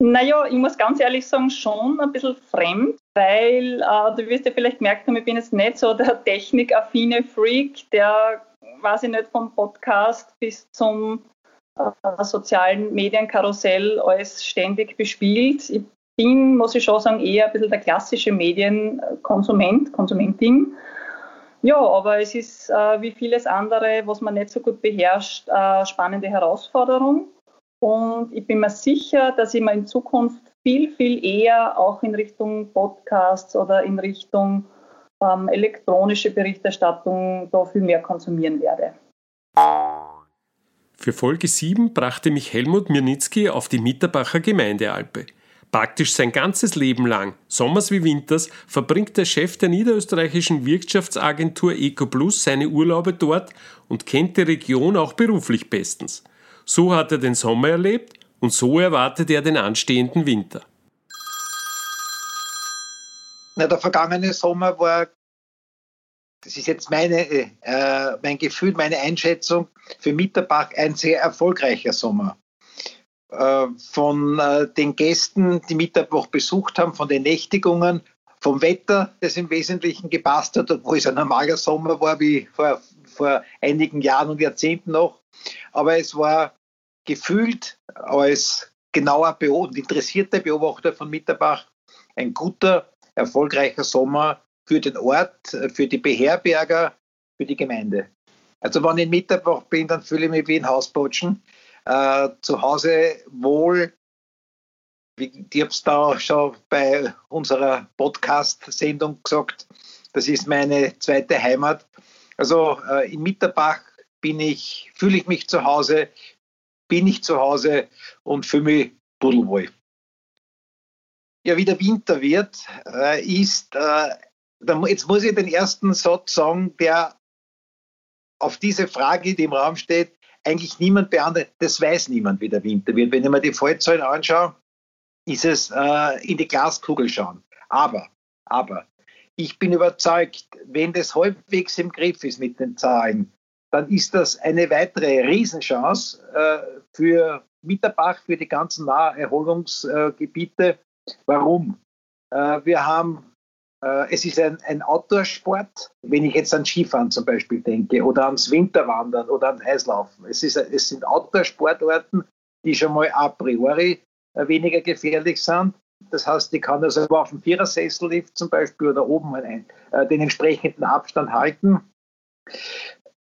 Naja, ich muss ganz ehrlich sagen, schon ein bisschen fremd, weil äh, du wirst ja vielleicht gemerkt haben, ich bin jetzt nicht so der technikaffine Freak, der, weiß ich nicht, vom Podcast bis zum äh, sozialen Medienkarussell alles ständig bespielt. Ich bin, muss ich schon sagen, eher ein bisschen der klassische Medienkonsument, Konsumentin. Ja, aber es ist äh, wie vieles andere, was man nicht so gut beherrscht, äh, spannende Herausforderung. Und ich bin mir sicher, dass ich mir in Zukunft viel, viel eher auch in Richtung Podcasts oder in Richtung ähm, elektronische Berichterstattung da viel mehr konsumieren werde. Für Folge 7 brachte mich Helmut Mirnitzki auf die Mitterbacher Gemeindealpe. Praktisch sein ganzes Leben lang, sommers wie winters, verbringt der Chef der niederösterreichischen Wirtschaftsagentur EcoPlus seine Urlaube dort und kennt die Region auch beruflich bestens. So hat er den Sommer erlebt und so erwartet er den anstehenden Winter. Na, der vergangene Sommer war, das ist jetzt meine, äh, mein Gefühl, meine Einschätzung, für Mitterbach ein sehr erfolgreicher Sommer. Äh, von äh, den Gästen, die Mittwoch besucht haben, von den Nächtigungen, vom Wetter, das im Wesentlichen gepasst hat, obwohl es ein normaler Sommer war wie vor, vor einigen Jahren und Jahrzehnten noch. Aber es war gefühlt als genauer und interessierter Beobachter von Mitterbach ein guter, erfolgreicher Sommer für den Ort, für die Beherberger, für die Gemeinde. Also wenn ich in Mitterbach bin, dann fühle ich mich wie ein Hausbotschen äh, zu Hause wohl. Ich habe es da schon bei unserer Podcast-Sendung gesagt, das ist meine zweite Heimat. Also äh, in Mitterbach bin ich, fühle ich mich zu Hause, bin ich zu Hause und fühle mich pudelwohl. Ja, wie der Winter wird, äh, ist äh, jetzt muss ich den ersten Satz sagen, der auf diese Frage, die im Raum steht, eigentlich niemand beantwortet. Das weiß niemand, wie der Winter wird. Wenn ich mir die Fallzahlen anschaue, ist es äh, in die Glaskugel schauen. Aber, aber, ich bin überzeugt, wenn das halbwegs im Griff ist mit den Zahlen, dann ist das eine weitere Riesenchance äh, für Mitterbach, für die ganzen Naherholungsgebiete. Warum? Äh, wir haben es ist ein, ein Outdoor-Sport, wenn ich jetzt an Skifahren zum Beispiel denke oder ans Winterwandern oder ans Eislaufen. Es, ist, es sind Outdoor-Sportarten, die schon mal a priori äh, weniger gefährlich sind. Das heißt, ich kann also auf dem Vierersessellift zum Beispiel oder oben einen, äh, den entsprechenden Abstand halten.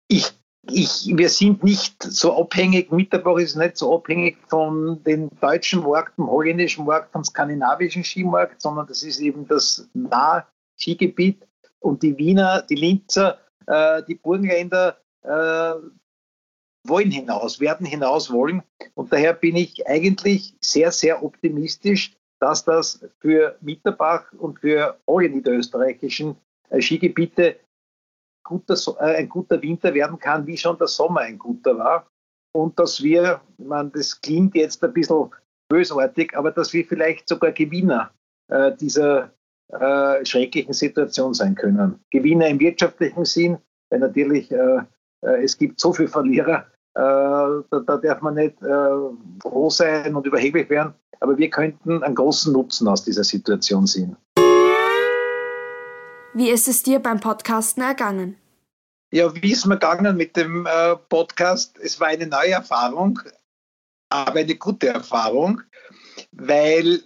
Ich ich, wir sind nicht so abhängig, Mitterbach ist nicht so abhängig von den deutschen Markt, dem holländischen Markt, vom skandinavischen Skimarkt, sondern das ist eben das Nah-Skigebiet. Und die Wiener, die Linzer, äh, die Burgenländer äh, wollen hinaus, werden hinaus wollen. Und daher bin ich eigentlich sehr, sehr optimistisch, dass das für Mitterbach und für alle niederösterreichischen äh, Skigebiete guter, äh, ein guter Winter werden kann, wie schon der Sommer ein guter war. Und dass wir, man, das klingt jetzt ein bisschen bösartig, aber dass wir vielleicht sogar Gewinner äh, dieser äh, schrecklichen Situation sein können. Gewinner im wirtschaftlichen Sinn, weil natürlich äh, äh es gibt so viele Verlierer, äh, da, da, darf man nicht froh sein und überheblich werden, aber wir könnten einen großen Nutzen aus dieser Situation sehen. Wie ist es dir beim Podcasten ergangen? Ja, wie ist mir gegangen mit dem äh, Podcast? Es war eine neue Erfahrung, aber eine gute Erfahrung, weil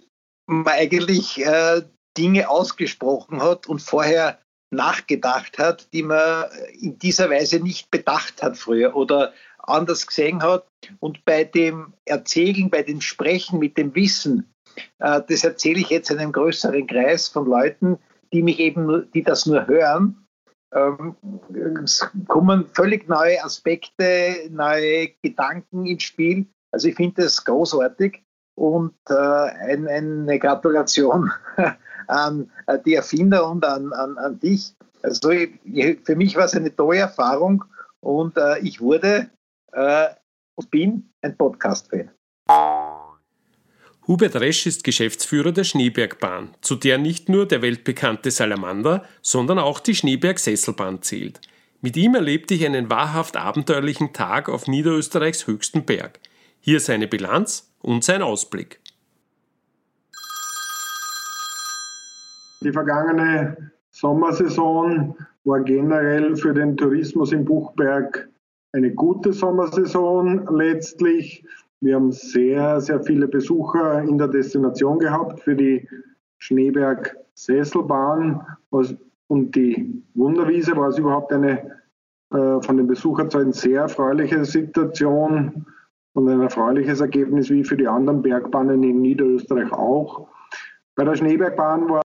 man eigentlich äh, Dinge ausgesprochen hat und vorher nachgedacht hat, die man in dieser Weise nicht bedacht hat früher oder anders gesehen hat. Und bei dem Erzählen, bei dem Sprechen mit dem Wissen, äh, das erzähle ich jetzt einem größeren Kreis von Leuten, die mich eben, die das nur hören. Ähm, es kommen völlig neue Aspekte, neue Gedanken ins Spiel. Also ich finde das großartig und äh, ein, eine Gratulation an äh, die Erfinder und an, an, an dich. Also ich, für mich war es eine tolle Erfahrung und äh, ich wurde äh, und bin ein Podcast-Fan. Hubert Resch ist Geschäftsführer der Schneebergbahn, zu der nicht nur der weltbekannte Salamander, sondern auch die Schneeberg-Sesselbahn zählt. Mit ihm erlebte ich einen wahrhaft abenteuerlichen Tag auf Niederösterreichs höchsten Berg. Hier seine Bilanz und sein Ausblick. Die vergangene Sommersaison war generell für den Tourismus im Buchberg eine gute Sommersaison letztlich. Wir haben sehr, sehr viele Besucher in der Destination gehabt für die Schneeberg-Sesselbahn und die Wunderwiese war es überhaupt eine äh, von den Besucherzahlen sehr erfreuliche Situation und ein erfreuliches Ergebnis wie für die anderen Bergbahnen in Niederösterreich auch. Bei der Schneebergbahn war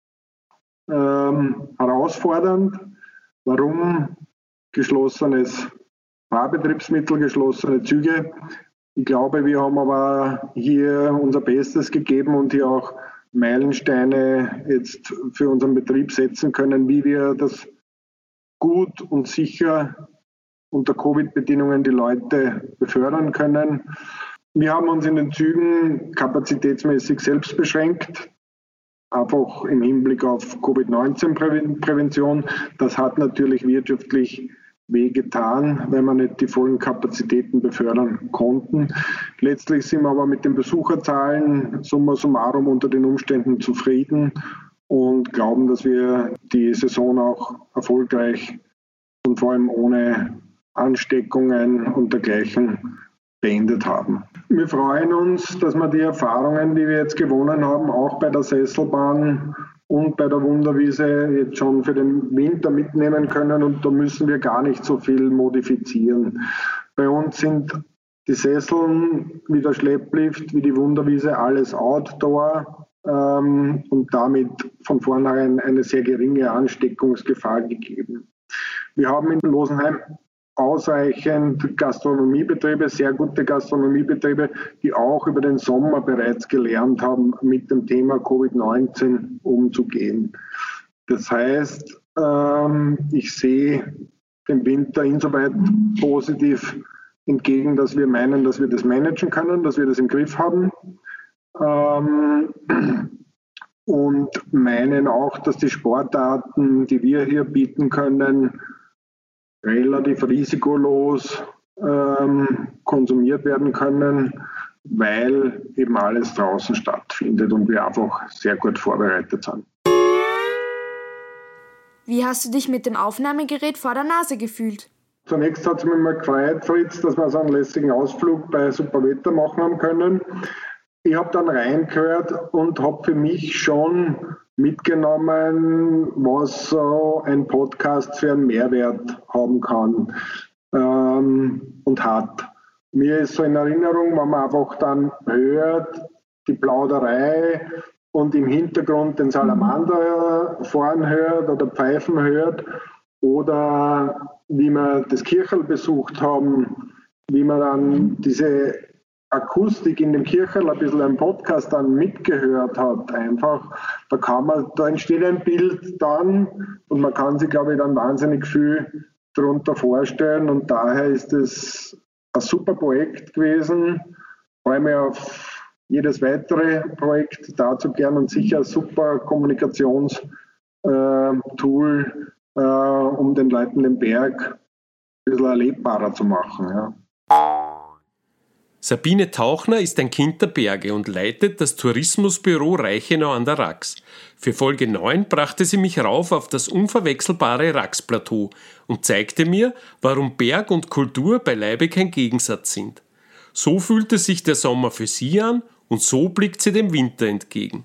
ähm, herausfordernd. Warum geschlossenes Fahrbetriebsmittel, geschlossene Züge? Ich glaube, wir haben aber hier unser Bestes gegeben und hier auch Meilensteine jetzt für unseren Betrieb setzen können, wie wir das gut und sicher unter Covid-Bedingungen die Leute befördern können. Wir haben uns in den Zügen kapazitätsmäßig selbst beschränkt, einfach im Hinblick auf Covid-19-Prävention. Das hat natürlich wirtschaftlich wehgetan, weil wir nicht die vollen Kapazitäten befördern konnten. Letztlich sind wir aber mit den Besucherzahlen summa summarum unter den Umständen zufrieden und glauben, dass wir die Saison auch erfolgreich und vor allem ohne Ansteckungen und dergleichen beendet haben. Wir freuen uns, dass wir die Erfahrungen, die wir jetzt gewonnen haben, auch bei der Sesselbahn und bei der Wunderwiese jetzt schon für den Winter mitnehmen können und da müssen wir gar nicht so viel modifizieren. Bei uns sind die Sesseln wie der Schlepplift, wie die Wunderwiese, alles Outdoor ähm, und damit von vornherein eine sehr geringe Ansteckungsgefahr gegeben. Wir haben in Losenheim ausreichend Gastronomiebetriebe, sehr gute Gastronomiebetriebe, die auch über den Sommer bereits gelernt haben, mit dem Thema Covid-19 umzugehen. Das heißt, Ähm, ich sehe dem Winter insoweit positiv entgegen, dass wir meinen, dass wir das managen können, dass wir das im Griff haben. Ähm, und meinen auch, dass die Sportarten, die wir hier bieten können, relativ risikolos ähm, konsumiert werden können, weil eben alles draußen stattfindet und wir einfach sehr gut vorbereitet sind. Wie hast du dich mit dem Aufnahmegerät vor der Nase gefühlt? Zunächst hat es mich mal gefreut, Fritz, dass wir so einen lässigen Ausflug bei Superwetter machen haben können. Ich habe dann reingehört und habe für mich schon mitgenommen, was so ein Podcast für einen Mehrwert haben kann ähm, und hat. Mir ist so in Erinnerung, wenn man einfach dann hört, die Plauderei und im Hintergrund den Salamander fahren hört oder pfeifen hört oder wie wir das Kirchel besucht haben, wie man dann diese Akustik in dem Kirchel ein bisschen im Podcast dann mitgehört hat, einfach, da kann man, da entsteht ein Bild dann und man kann sich, glaube ich, dann wahnsinnig viel darunter vorstellen und daher ist es ein super Projekt gewesen. Freue mich auf jedes weitere Projekt dazu gern und sicher ein super Kommunikationstool, äh, um den Leuten den Berg ein bisschen erlebbarer zu machen. Ja. Sabine Tauchner ist ein Kind der Berge und leitet das Tourismusbüro Reichenau an der Rax. Für Folge 9 brachte sie mich rauf auf das unverwechselbare Raxplateau und zeigte mir, warum Berg und Kultur beileibe kein Gegensatz sind. So fühlte sich der Sommer für sie an und so blickt sie dem Winter entgegen.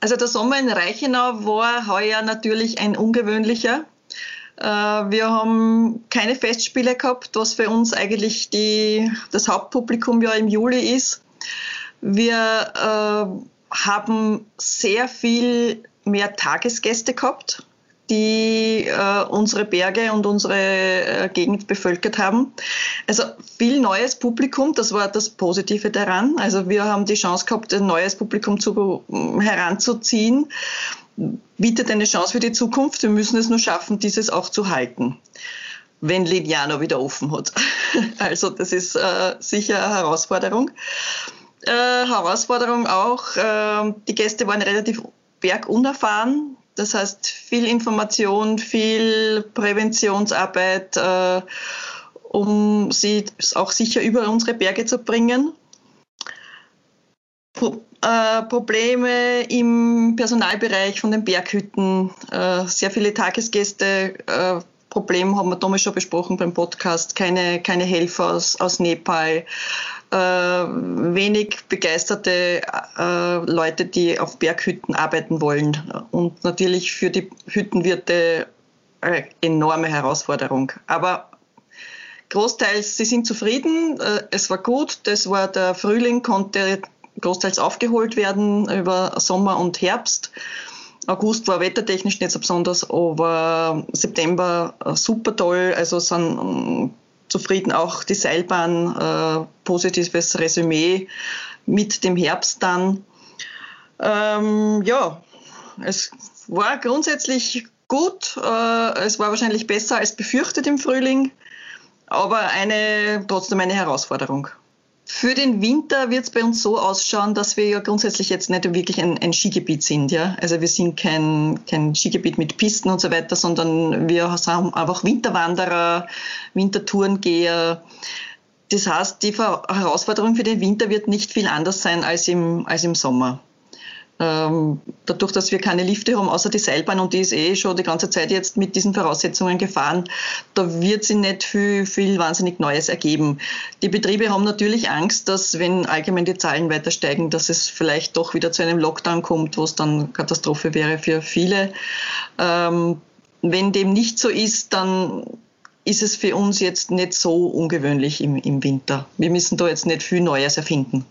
Also der Sommer in Reichenau war heuer natürlich ein ungewöhnlicher. Äh, wir haben keine Festspiele gehabt, was für uns eigentlich die, das Hauptpublikum ja im Juli ist. Wir äh, haben sehr viel mehr Tagesgäste gehabt die äh, unsere Berge und unsere äh, Gegend bevölkert haben. Also viel neues Publikum, das war das Positive daran. Also wir haben die Chance gehabt, ein neues Publikum zu, heranzuziehen. Bietet eine Chance für die Zukunft. Wir müssen es nur schaffen, dieses auch zu halten, wenn Lignano wieder offen hat. Also das ist äh, sicher eine Herausforderung. Äh, Herausforderung auch, äh, die Gäste waren relativ bergunerfahren das heißt, viel Information, viel Präventionsarbeit, äh, um sie auch sicher über unsere Berge zu bringen. Äh, Probleme im Personalbereich von den Berghütten, äh, sehr viele Tagesgäste. Äh, Problem haben wir damals schon besprochen beim Podcast, keine, keine Helfer aus, aus Nepal äh, wenig begeisterte äh, Leute, die auf Berghütten arbeiten wollen. Und natürlich für die Hüttenwirte eine enorme Herausforderung. Aber großteils, sie sind zufrieden, es war gut, das war der Frühling, konnte großteils aufgeholt werden über Sommer und Herbst. August war wettertechnisch nicht so besonders, aber September äh, super toll. Also sind zufrieden. Auch die Seilbahn, äh, positives Resümee mit dem Herbst dann. Ähm, ja, es war grundsätzlich gut. Äh, es war wahrscheinlich besser als befürchtet im Frühling, aber eine, trotzdem eine Herausforderung. Für den Winter wird es bei uns so ausschauen, dass wir ja grundsätzlich jetzt nicht wirklich ein, ein, Skigebiet sind. Ja? Also wir sind kein, kein Skigebiet mit Pisten und so weiter, sondern wir haben einfach Winterwanderer, Wintertourengeher. Das heißt, die Herausforderung für den Winter wird nicht viel anders sein als im, als im Sommer. Ähm, dadurch, dass wir keine Lifte haben, außer die Seilbahn und die ist eh schon die ganze Zeit jetzt mit diesen Voraussetzungen gefahren, da wird sich nicht viel, viel wahnsinnig Neues ergeben. Die Betriebe haben natürlich Angst, dass wenn allgemein die Zahlen weiter steigen, dass es vielleicht doch wieder zu einem Lockdown kommt, wo es dann Katastrophe wäre für viele. Ähm, wenn dem nicht so ist, dann ist es für uns jetzt nicht so ungewöhnlich im, im Winter. Wir müssen da jetzt nicht viel Neues erfinden.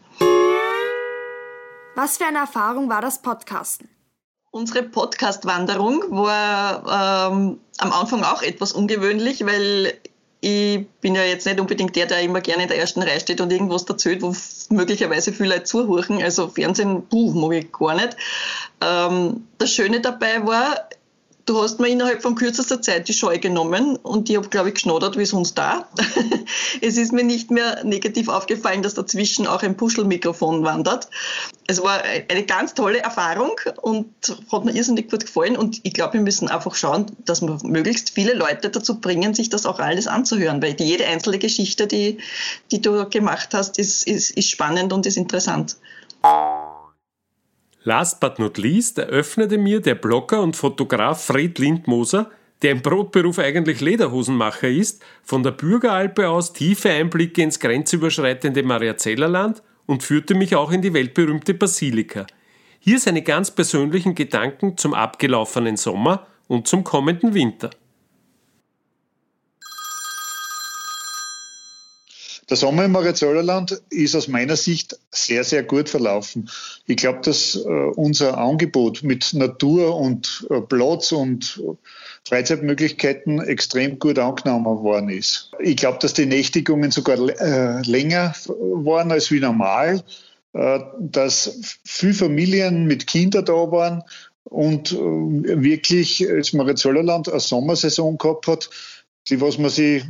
Was für eine Erfahrung war das Podcasten? Unsere Podcast-Wanderung war ähm, am Anfang auch etwas ungewöhnlich, weil ich bin ja jetzt nicht unbedingt der, der immer gerne in der ersten Reihe steht und irgendwas erzählt, wo möglicherweise viele Leute zuhören. Also Fernsehen, puh, mag ich gar nicht. Ähm, das Schöne dabei war, Du hast mir innerhalb von kürzester Zeit die Scheu genommen und ich habe, glaube ich, geschnoddert wie sonst da. es ist mir nicht mehr negativ aufgefallen, dass dazwischen auch ein Puschelmikrofon wandert. Es war eine ganz tolle Erfahrung und hat mir irrsinnig gut gefallen und ich glaube, wir müssen einfach schauen, dass wir möglichst viele Leute dazu bringen, sich das auch alles anzuhören, weil jede einzelne Geschichte, die, die du gemacht hast, ist, ist, ist spannend und ist interessant. Last but not least eröffnete mir der Blogger und Fotograf Fred Lindmoser, der im Brotberuf eigentlich Lederhosenmacher ist, von der Bürgeralpe aus tiefe Einblicke ins grenzüberschreitende Mariazellerland und führte mich auch in die weltberühmte Basilika. Hier seine ganz persönlichen Gedanken zum abgelaufenen Sommer und zum kommenden Winter. Der Sommer im Mariazollerland ist aus meiner Sicht sehr, sehr gut verlaufen. Ich glaube, dass äh, unser Angebot mit Natur und äh, Platz und Freizeitmöglichkeiten extrem gut angenommen worden ist. Ich glaube, dass die Nächtigungen sogar äh, länger waren als wie normal, dass viele Familien mit Kindern da waren und wirklich das Mariazollerland eine Sommersaison gehabt hat, die was man sich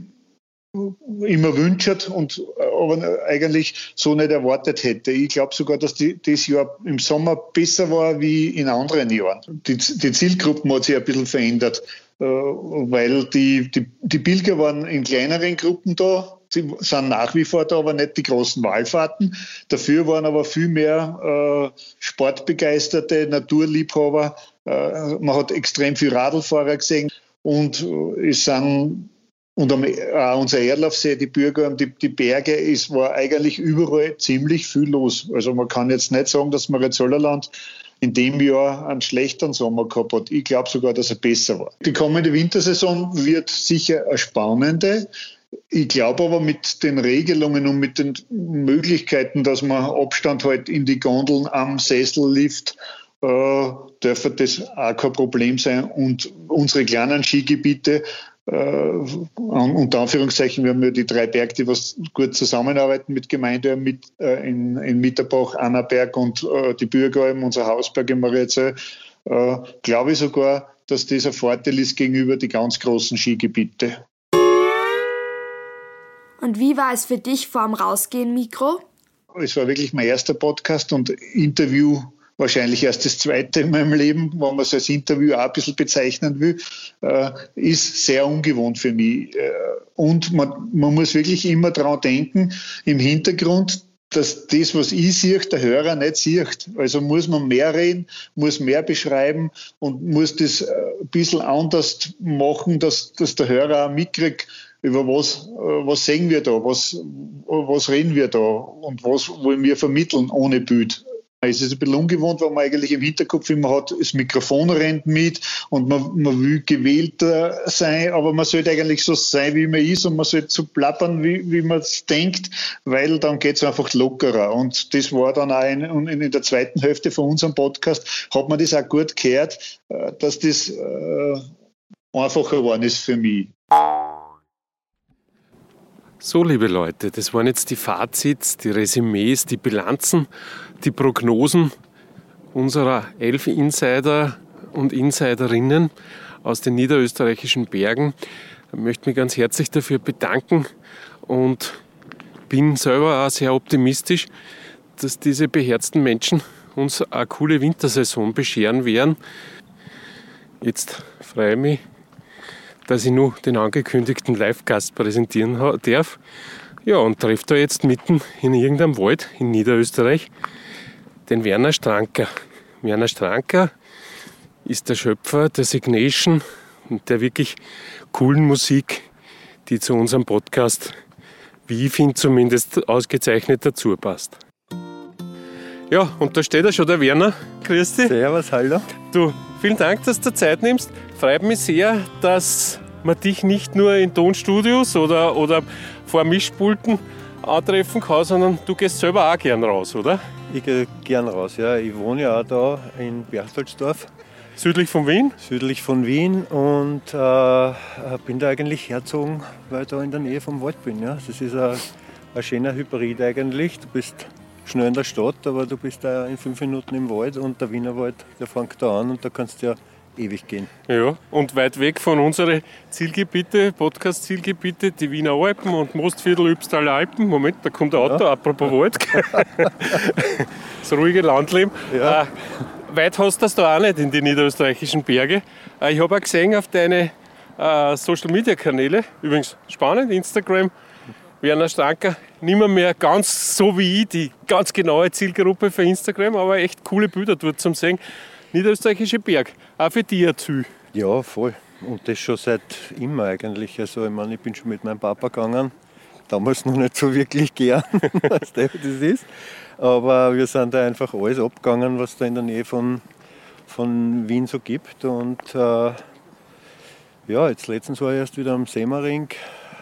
immer wünscht und aber eigentlich so nicht erwartet hätte. Ich glaube sogar, dass die, das Jahr im Sommer besser war wie in anderen Jahren. Die, die Zielgruppen hat sich ein bisschen verändert, äh, weil die, die, die Pilger waren in kleineren Gruppen da, sie sind nach wie vor da, aber nicht die großen Wallfahrten. Dafür waren aber viel mehr äh, sportbegeisterte Naturliebhaber. Äh, man hat extrem viel Radlfahrer gesehen und äh, es sind und am, äh, unser Erdlaufsee, die Bürger und die, die, Berge, es war eigentlich überall ziemlich viel los. Also man kann jetzt nicht sagen, dass Mariazollerland in dem Jahr einen schlechteren Sommer gehabt hat. Ich glaube sogar, dass er besser war. Die kommende Wintersaison wird sicher eine spannende. Ich glaube aber mit den Regelungen und mit den Möglichkeiten, dass man Abstand halt in die Gondeln am Sessellift äh, dürfte das auch kein Problem sein. Und unsere kleinen Skigebiete äh, unter Anführungszeichen, wir haben ja die drei Berge, die was gut zusammenarbeiten mit Gemeinde mit, äh, in, in Mitterbach, Annaberg und äh, die Bürgeralm, unser Hausberg in Mariazell, äh, glaube ich sogar, dass das ein Vorteil ist gegenüber die ganz großen Skigebiete. Und wie war es für dich vor dem Rausgehen Mikro? Es war wirklich mein erster Podcast und Interview wahrscheinlich erst das zweite in meinem Leben, wenn man es als Interview auch ein bisschen bezeichnen will, äh, ist sehr ungewohnt für mich. Äh, und man, man muss wirklich immer daran denken, im Hintergrund, dass das, was ich sehe, der Hörer nicht sieht. Also muss man mehr reden, muss mehr beschreiben und muss das äh, ein bisschen anders machen, dass, dass der Hörer auch mitkriegt, über was, äh, was sehen wir da, was, was reden wir da und was wollen wir vermitteln ohne Bild. Es ist ein bisschen ungewohnt, weil man eigentlich im Hinterkopf immer hat, das Mikrofon rennt mit und man, man will gewählter sein, aber man sollte eigentlich so sein, wie man ist und man sollte so plappern, wie, wie man es denkt, weil dann geht es einfach lockerer. Und das war dann auch in, in, der zweiten Hälfte von unserem Podcast, hat man das auch gut gehört, äh, dass das äh, einfacher geworden ist für mich. So, liebe Leute, das waren jetzt die Fazits, die Resümees, die Bilanzen, die Prognosen unserer elf Insider und Insiderinnen aus den niederösterreichischen Bergen. Ich möchte mich ganz herzlich dafür bedanken und bin selber auch sehr optimistisch, dass diese beherzten Menschen uns eine coole Wintersaison bescheren werden. Jetzt freue ich mich dass ich nur den angekündigten Live-Gast präsentieren darf. Ja, und treffe da jetzt mitten in irgendeinem Wald in Niederösterreich den Werner Stranker. Werner Stranker ist der Schöpfer der Signation und der wirklich coolen Musik, die zu unserem Podcast, wie ich finde, zumindest ausgezeichnet dazu passt. Ja, und da steht ja schon der Werner. Grüß dich. Servus, hallo. Du, vielen Dank, dass du Zeit nimmst freut mich sehr, dass man dich nicht nur in Tonstudios oder, oder vor Mischpulten antreffen kann, sondern du gehst selber auch gern raus, oder? Ich gehe gern raus, ja. Ich wohne ja auch da in Berchtoldsdorf Südlich von Wien? Südlich von Wien und äh, bin da eigentlich herzogen, weil ich da in der Nähe vom Wald bin. Ja. Das ist ein, ein schöner Hybrid eigentlich. Du bist schnell in der Stadt, aber du bist da in fünf Minuten im Wald und der Wienerwald, der fängt da an und da kannst du ja ewig gehen. Ja, und weit weg von unseren Zielgebiete, Podcast-Zielgebiete, die Wiener Alpen und Mostviertel Übstaler Alpen. Moment, da kommt ein Auto, ja. apropos Wald. das ruhige Landleben. Ja. Äh, weit hast du das da auch nicht in die niederösterreichischen Berge. Äh, ich habe auch gesehen auf deine äh, Social-Media-Kanäle, übrigens spannend, Instagram, Werner Stanker, nicht mehr, mehr ganz so wie ich, die ganz genaue Zielgruppe für Instagram, aber echt coole Bilder dort zum sehen. Niederösterreichische Berg, auch für dich ein Ziel. Ja, voll. Und das schon seit immer eigentlich. Also ich meine, ich bin schon mit meinem Papa gegangen. Damals noch nicht so wirklich gern, was das ist. Aber wir sind da einfach alles abgegangen, was da in der Nähe von, von Wien so gibt. Und äh, ja, jetzt letztens war ich erst wieder am Semmering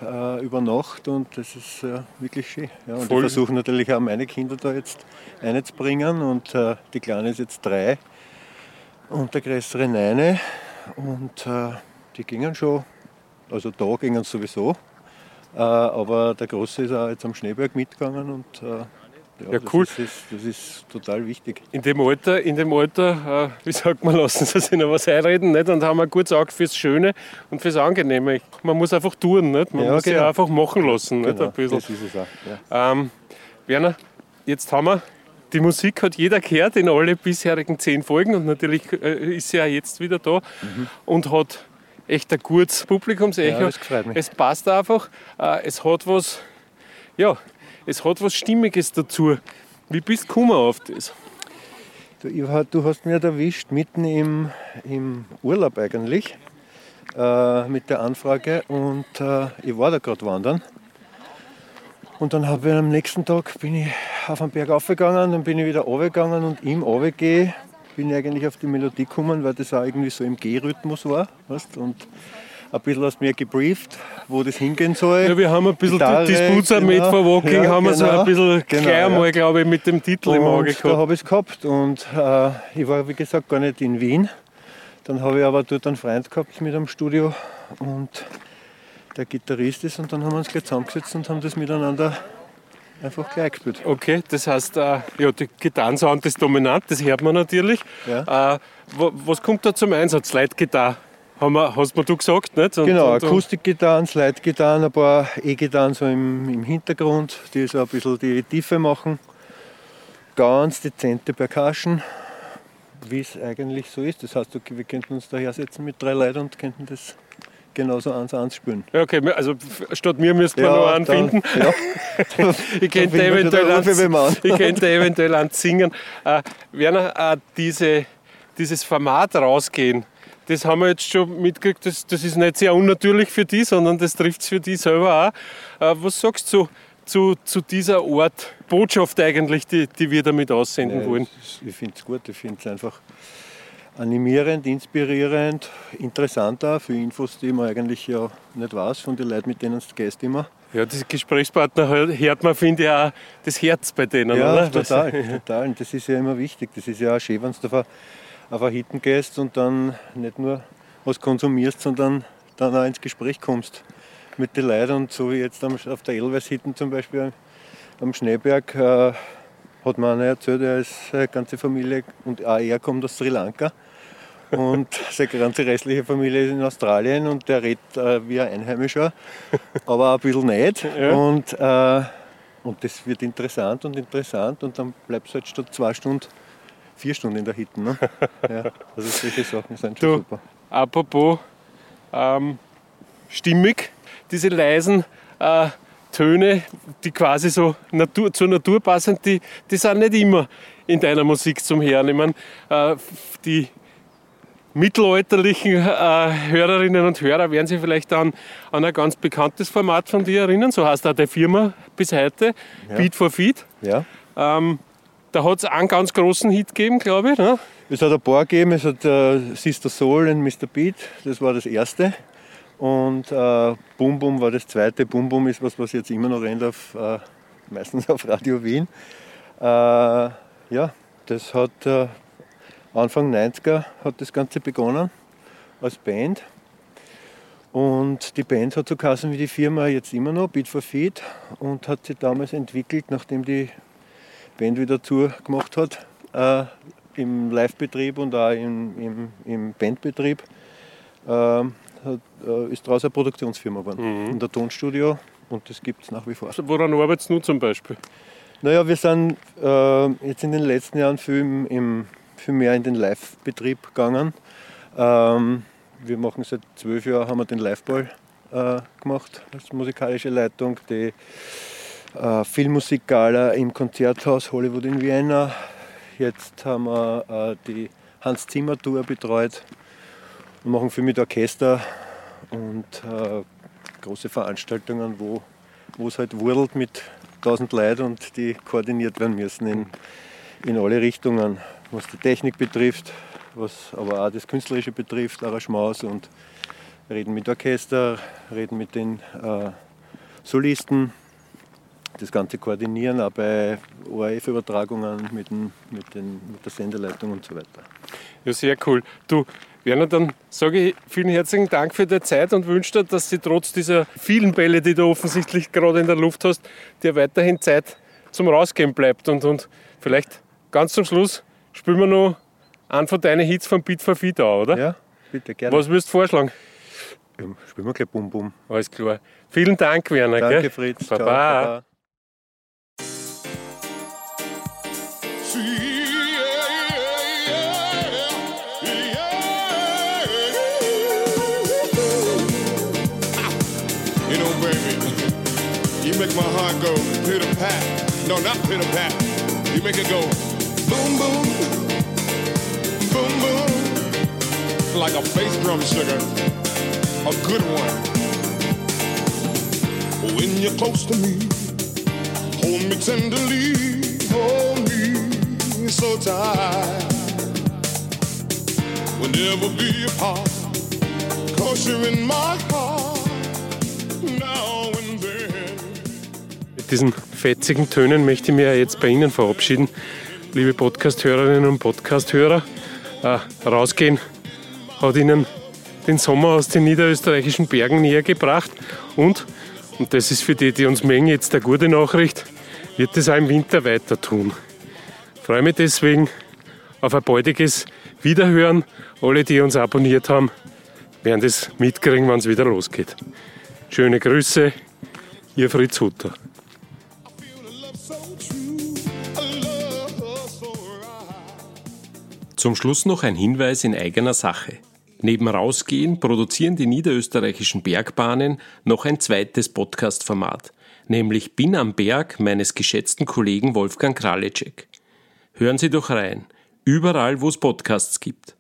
äh, über Nacht und das ist äh, wirklich schön. Ja, und Voll. ich versuche natürlich auch meine Kinder da jetzt einzubringen und äh, die Kleine ist jetzt drei und der größere eine und äh, die gingen schon, also da gingen sowieso, äh, aber der Große ist auch jetzt am Schneeberg mitgegangen und ja, ja cool. Das ist, das ist, total wichtig. In dem Alter, in dem Alter äh, wie sagt man, lassen Sie sich noch was einreden nicht? und haben ein gutes Auge fürs Schöne und fürs Angenehme. Man muss einfach tun, nicht? man ja, muss genau. sich einfach machen lassen. Genau, nicht? Ein bisschen. Das ist es auch. Ja. Ähm, Werner, jetzt haben wir die Musik hat jeder gehört in alle bisherigen zehn Folgen und natürlich äh, ist sie ja jetzt wieder da mhm. und hat echt ein gutes Publikumsecho. Ja, es passt einfach. Äh, es hat was, ja, es hat was Stimmiges dazu. Wie bist du gekommen auf das? Du, du hast mich erwischt mitten im, im Urlaub eigentlich äh, mit der Anfrage und äh, ich war da gerade wandern. Und dann habe ich am nächsten Tag bin ich auf den Berg aufgegangen, dann bin ich wieder runtergegangen und im Runtergehen bin ich eigentlich auf die Melodie gekommen, weil das auch irgendwie so im G-Rhythmus war. Weißt? Und ein bisschen aus mir gebrieft, wo das hingehen soll. Ja, wir haben ein bisschen Gitarre, Disputes genau, Made for Walking, ja, haben wir genau, so ein bisschen genau, gleich einmal, ja. glaube ich, mit dem Titel und im Auge gehabt. Da habe ich es gehabt und äh, ich war, wie gesagt, gar nicht in Wien. Dann habe ich aber dort einen Freund gehabt mit einem Studio und der Gitarrist ist und dann haben wir uns gleich zusammengesetzt und haben das miteinander einfach gleich gespielt. Okay, das heißt, äh, ja, die Gitarrensound ist dominant, das hört man natürlich. Ja. Äh, was kommt da zum Einsatz? Slide-Gitarre? hast mir du gesagt, nicht? Und, genau, Akustikgitarren, Slide-Gitarren, ein paar E-Gitarren so im, im Hintergrund, die so ein bisschen die Tiefe machen. Ganz dezente Percussion, wie es eigentlich so ist. Das heißt, wir könnten uns da hersetzen mit drei Leuten und könnten das genauso eins eins spielen. Ja, okay, also statt mir müsste man ja, noch einen dann, finden. Ja. ich könnte eventuell, ans, ich könnte eventuell ans singen. Äh, Werner, äh, diese, dieses Format rausgehen, das haben wir jetzt schon mitgekriegt, das, das ist nicht sehr unnatürlich für die, sondern das trifft es für die selber auch. Äh, was sagst du zu, zu dieser Art Botschaft eigentlich, die, die wir damit aussenden ja, wollen? Ich finde es gut, ich finde es einfach animierend, inspirierend, interessant auch für Infos, die man eigentlich ja nicht weiß von den Leuten, mit denen du gehst immer. Ja, diese Gesprächspartner hört man, finde ich, auch das Herz bei denen, ja, oder? total, total. Und das ist ja immer wichtig. Das ist ja auch schön, wenn du auf, auf ein Hitten gehst und dann nicht nur was konsumierst, sondern dann auch ins Gespräch kommst mit den Leuten. Und so wie jetzt auf der Elvers Hitten zum Beispiel am Schneeberg, äh, hat mir einer erzählt, er ist seine ganze Familie und auch er kommt aus Sri Lanka und seine ganze restliche Familie ist in Australien und der redet äh, wie ein Einheimischer, aber ein bisschen nicht. Ja. Und, äh, und das wird interessant und interessant und dann bleibst du halt statt zwei Stunden vier Stunden in der Hitten. Ne? Ja, also solche Sachen sind schon du, super. Apropos ähm, stimmig, diese leisen äh, Töne, die quasi so Natur, zur Natur passen, die, die sind nicht immer in deiner Musik zum Hören. Ich meine, äh, die mittelalterlichen äh, Hörerinnen und Hörer werden sich vielleicht an, an ein ganz bekanntes Format von dir erinnern. So heißt auch die Firma bis heute, ja. Beat for Feed. Ja. Ähm, da hat es einen ganz großen Hit gegeben, glaube ich. Ne? Es hat ein paar gegeben. Es hat äh, Sister Soul und Mr. Beat, das war das erste. Und äh, Bum Bum war das zweite. Bum Bum ist was, was jetzt immer noch rennt, auf, äh, meistens auf Radio Wien. Äh, ja, das hat äh, Anfang 90er hat das Ganze begonnen als Band. Und die Band hat so geheißen wie die Firma jetzt immer noch, Beat for Feed, und hat sich damals entwickelt, nachdem die Band wieder zugemacht hat, äh, im Live-Betrieb und auch im, im, im Bandbetrieb, äh, äh, ist daraus eine Produktionsfirma geworden. Mhm. Und ein Tonstudio und das gibt es nach wie vor. Also woran arbeitest du zum Beispiel? Naja, wir sind äh, jetzt in den letzten Jahren viel, im, im, viel mehr in den Live-Betrieb gegangen. Ähm, wir machen seit zwölf Jahren haben wir den Liveball äh, gemacht als musikalische Leitung, die äh, Filmmusikgala im Konzerthaus Hollywood in Vienna. Jetzt haben wir äh, die Hans Zimmer Tour betreut. Und machen viel mit Orchester und äh, große Veranstaltungen, wo, es halt wurdelt mit 1000 Leuten und die koordiniert werden müssen in, in alle Richtungen, was die Technik betrifft, was aber auch das Künstlerische betrifft, Arrangements und reden mit Orchester, reden mit den äh, Solisten, das Ganze koordinieren, auch bei ORF-Übertragungen mit, den, mit, den, mit der Sendeleitung und so weiter. Ja, sehr cool. Du, Werner, dann sage ich vielen herzlichen Dank für die Zeit und wünsche dir, dass sie trotz dieser vielen Bälle, die du offensichtlich gerade in der Luft hast, dir weiterhin Zeit zum Rausgehen bleibt. Und, und vielleicht ganz zum Schluss spielen wir noch einen von deinen Hits von Beat for Feed an, oder? Ja, bitte, gerne. Was würdest du vorschlagen? Ja, spielen wir gleich Bum Bum. Alles klar. Vielen Dank, Werner. Danke, gell? Fritz. Baba. Ciao, Baba. Make my heart go pitter pat. No, not pitter pat. You make it go boom, boom, boom, boom. Like a bass drum sugar. A good one. When you're close to me, hold me tenderly, hold me so tight. We'll never be apart, cause you're in my heart. Diesen fetzigen Tönen möchte ich mich ja jetzt bei Ihnen verabschieden, liebe Podcast-Hörerinnen und Podcast-Hörer. Äh, rausgehen hat Ihnen den Sommer aus den niederösterreichischen Bergen näher gebracht und, und das ist für die, die uns mengen, jetzt eine gute Nachricht, wird es auch im Winter weiter tun. Ich freue mich deswegen auf ein baldiges Wiederhören. Alle, die uns abonniert haben, werden das mitkriegen, wann es wieder losgeht. Schöne Grüße, Ihr Fritz Hutter. Zum Schluss noch ein Hinweis in eigener Sache. Neben Rausgehen produzieren die niederösterreichischen Bergbahnen noch ein zweites Podcast-Format, nämlich Bin am Berg meines geschätzten Kollegen Wolfgang Kralecek. Hören Sie doch rein, überall wo es Podcasts gibt.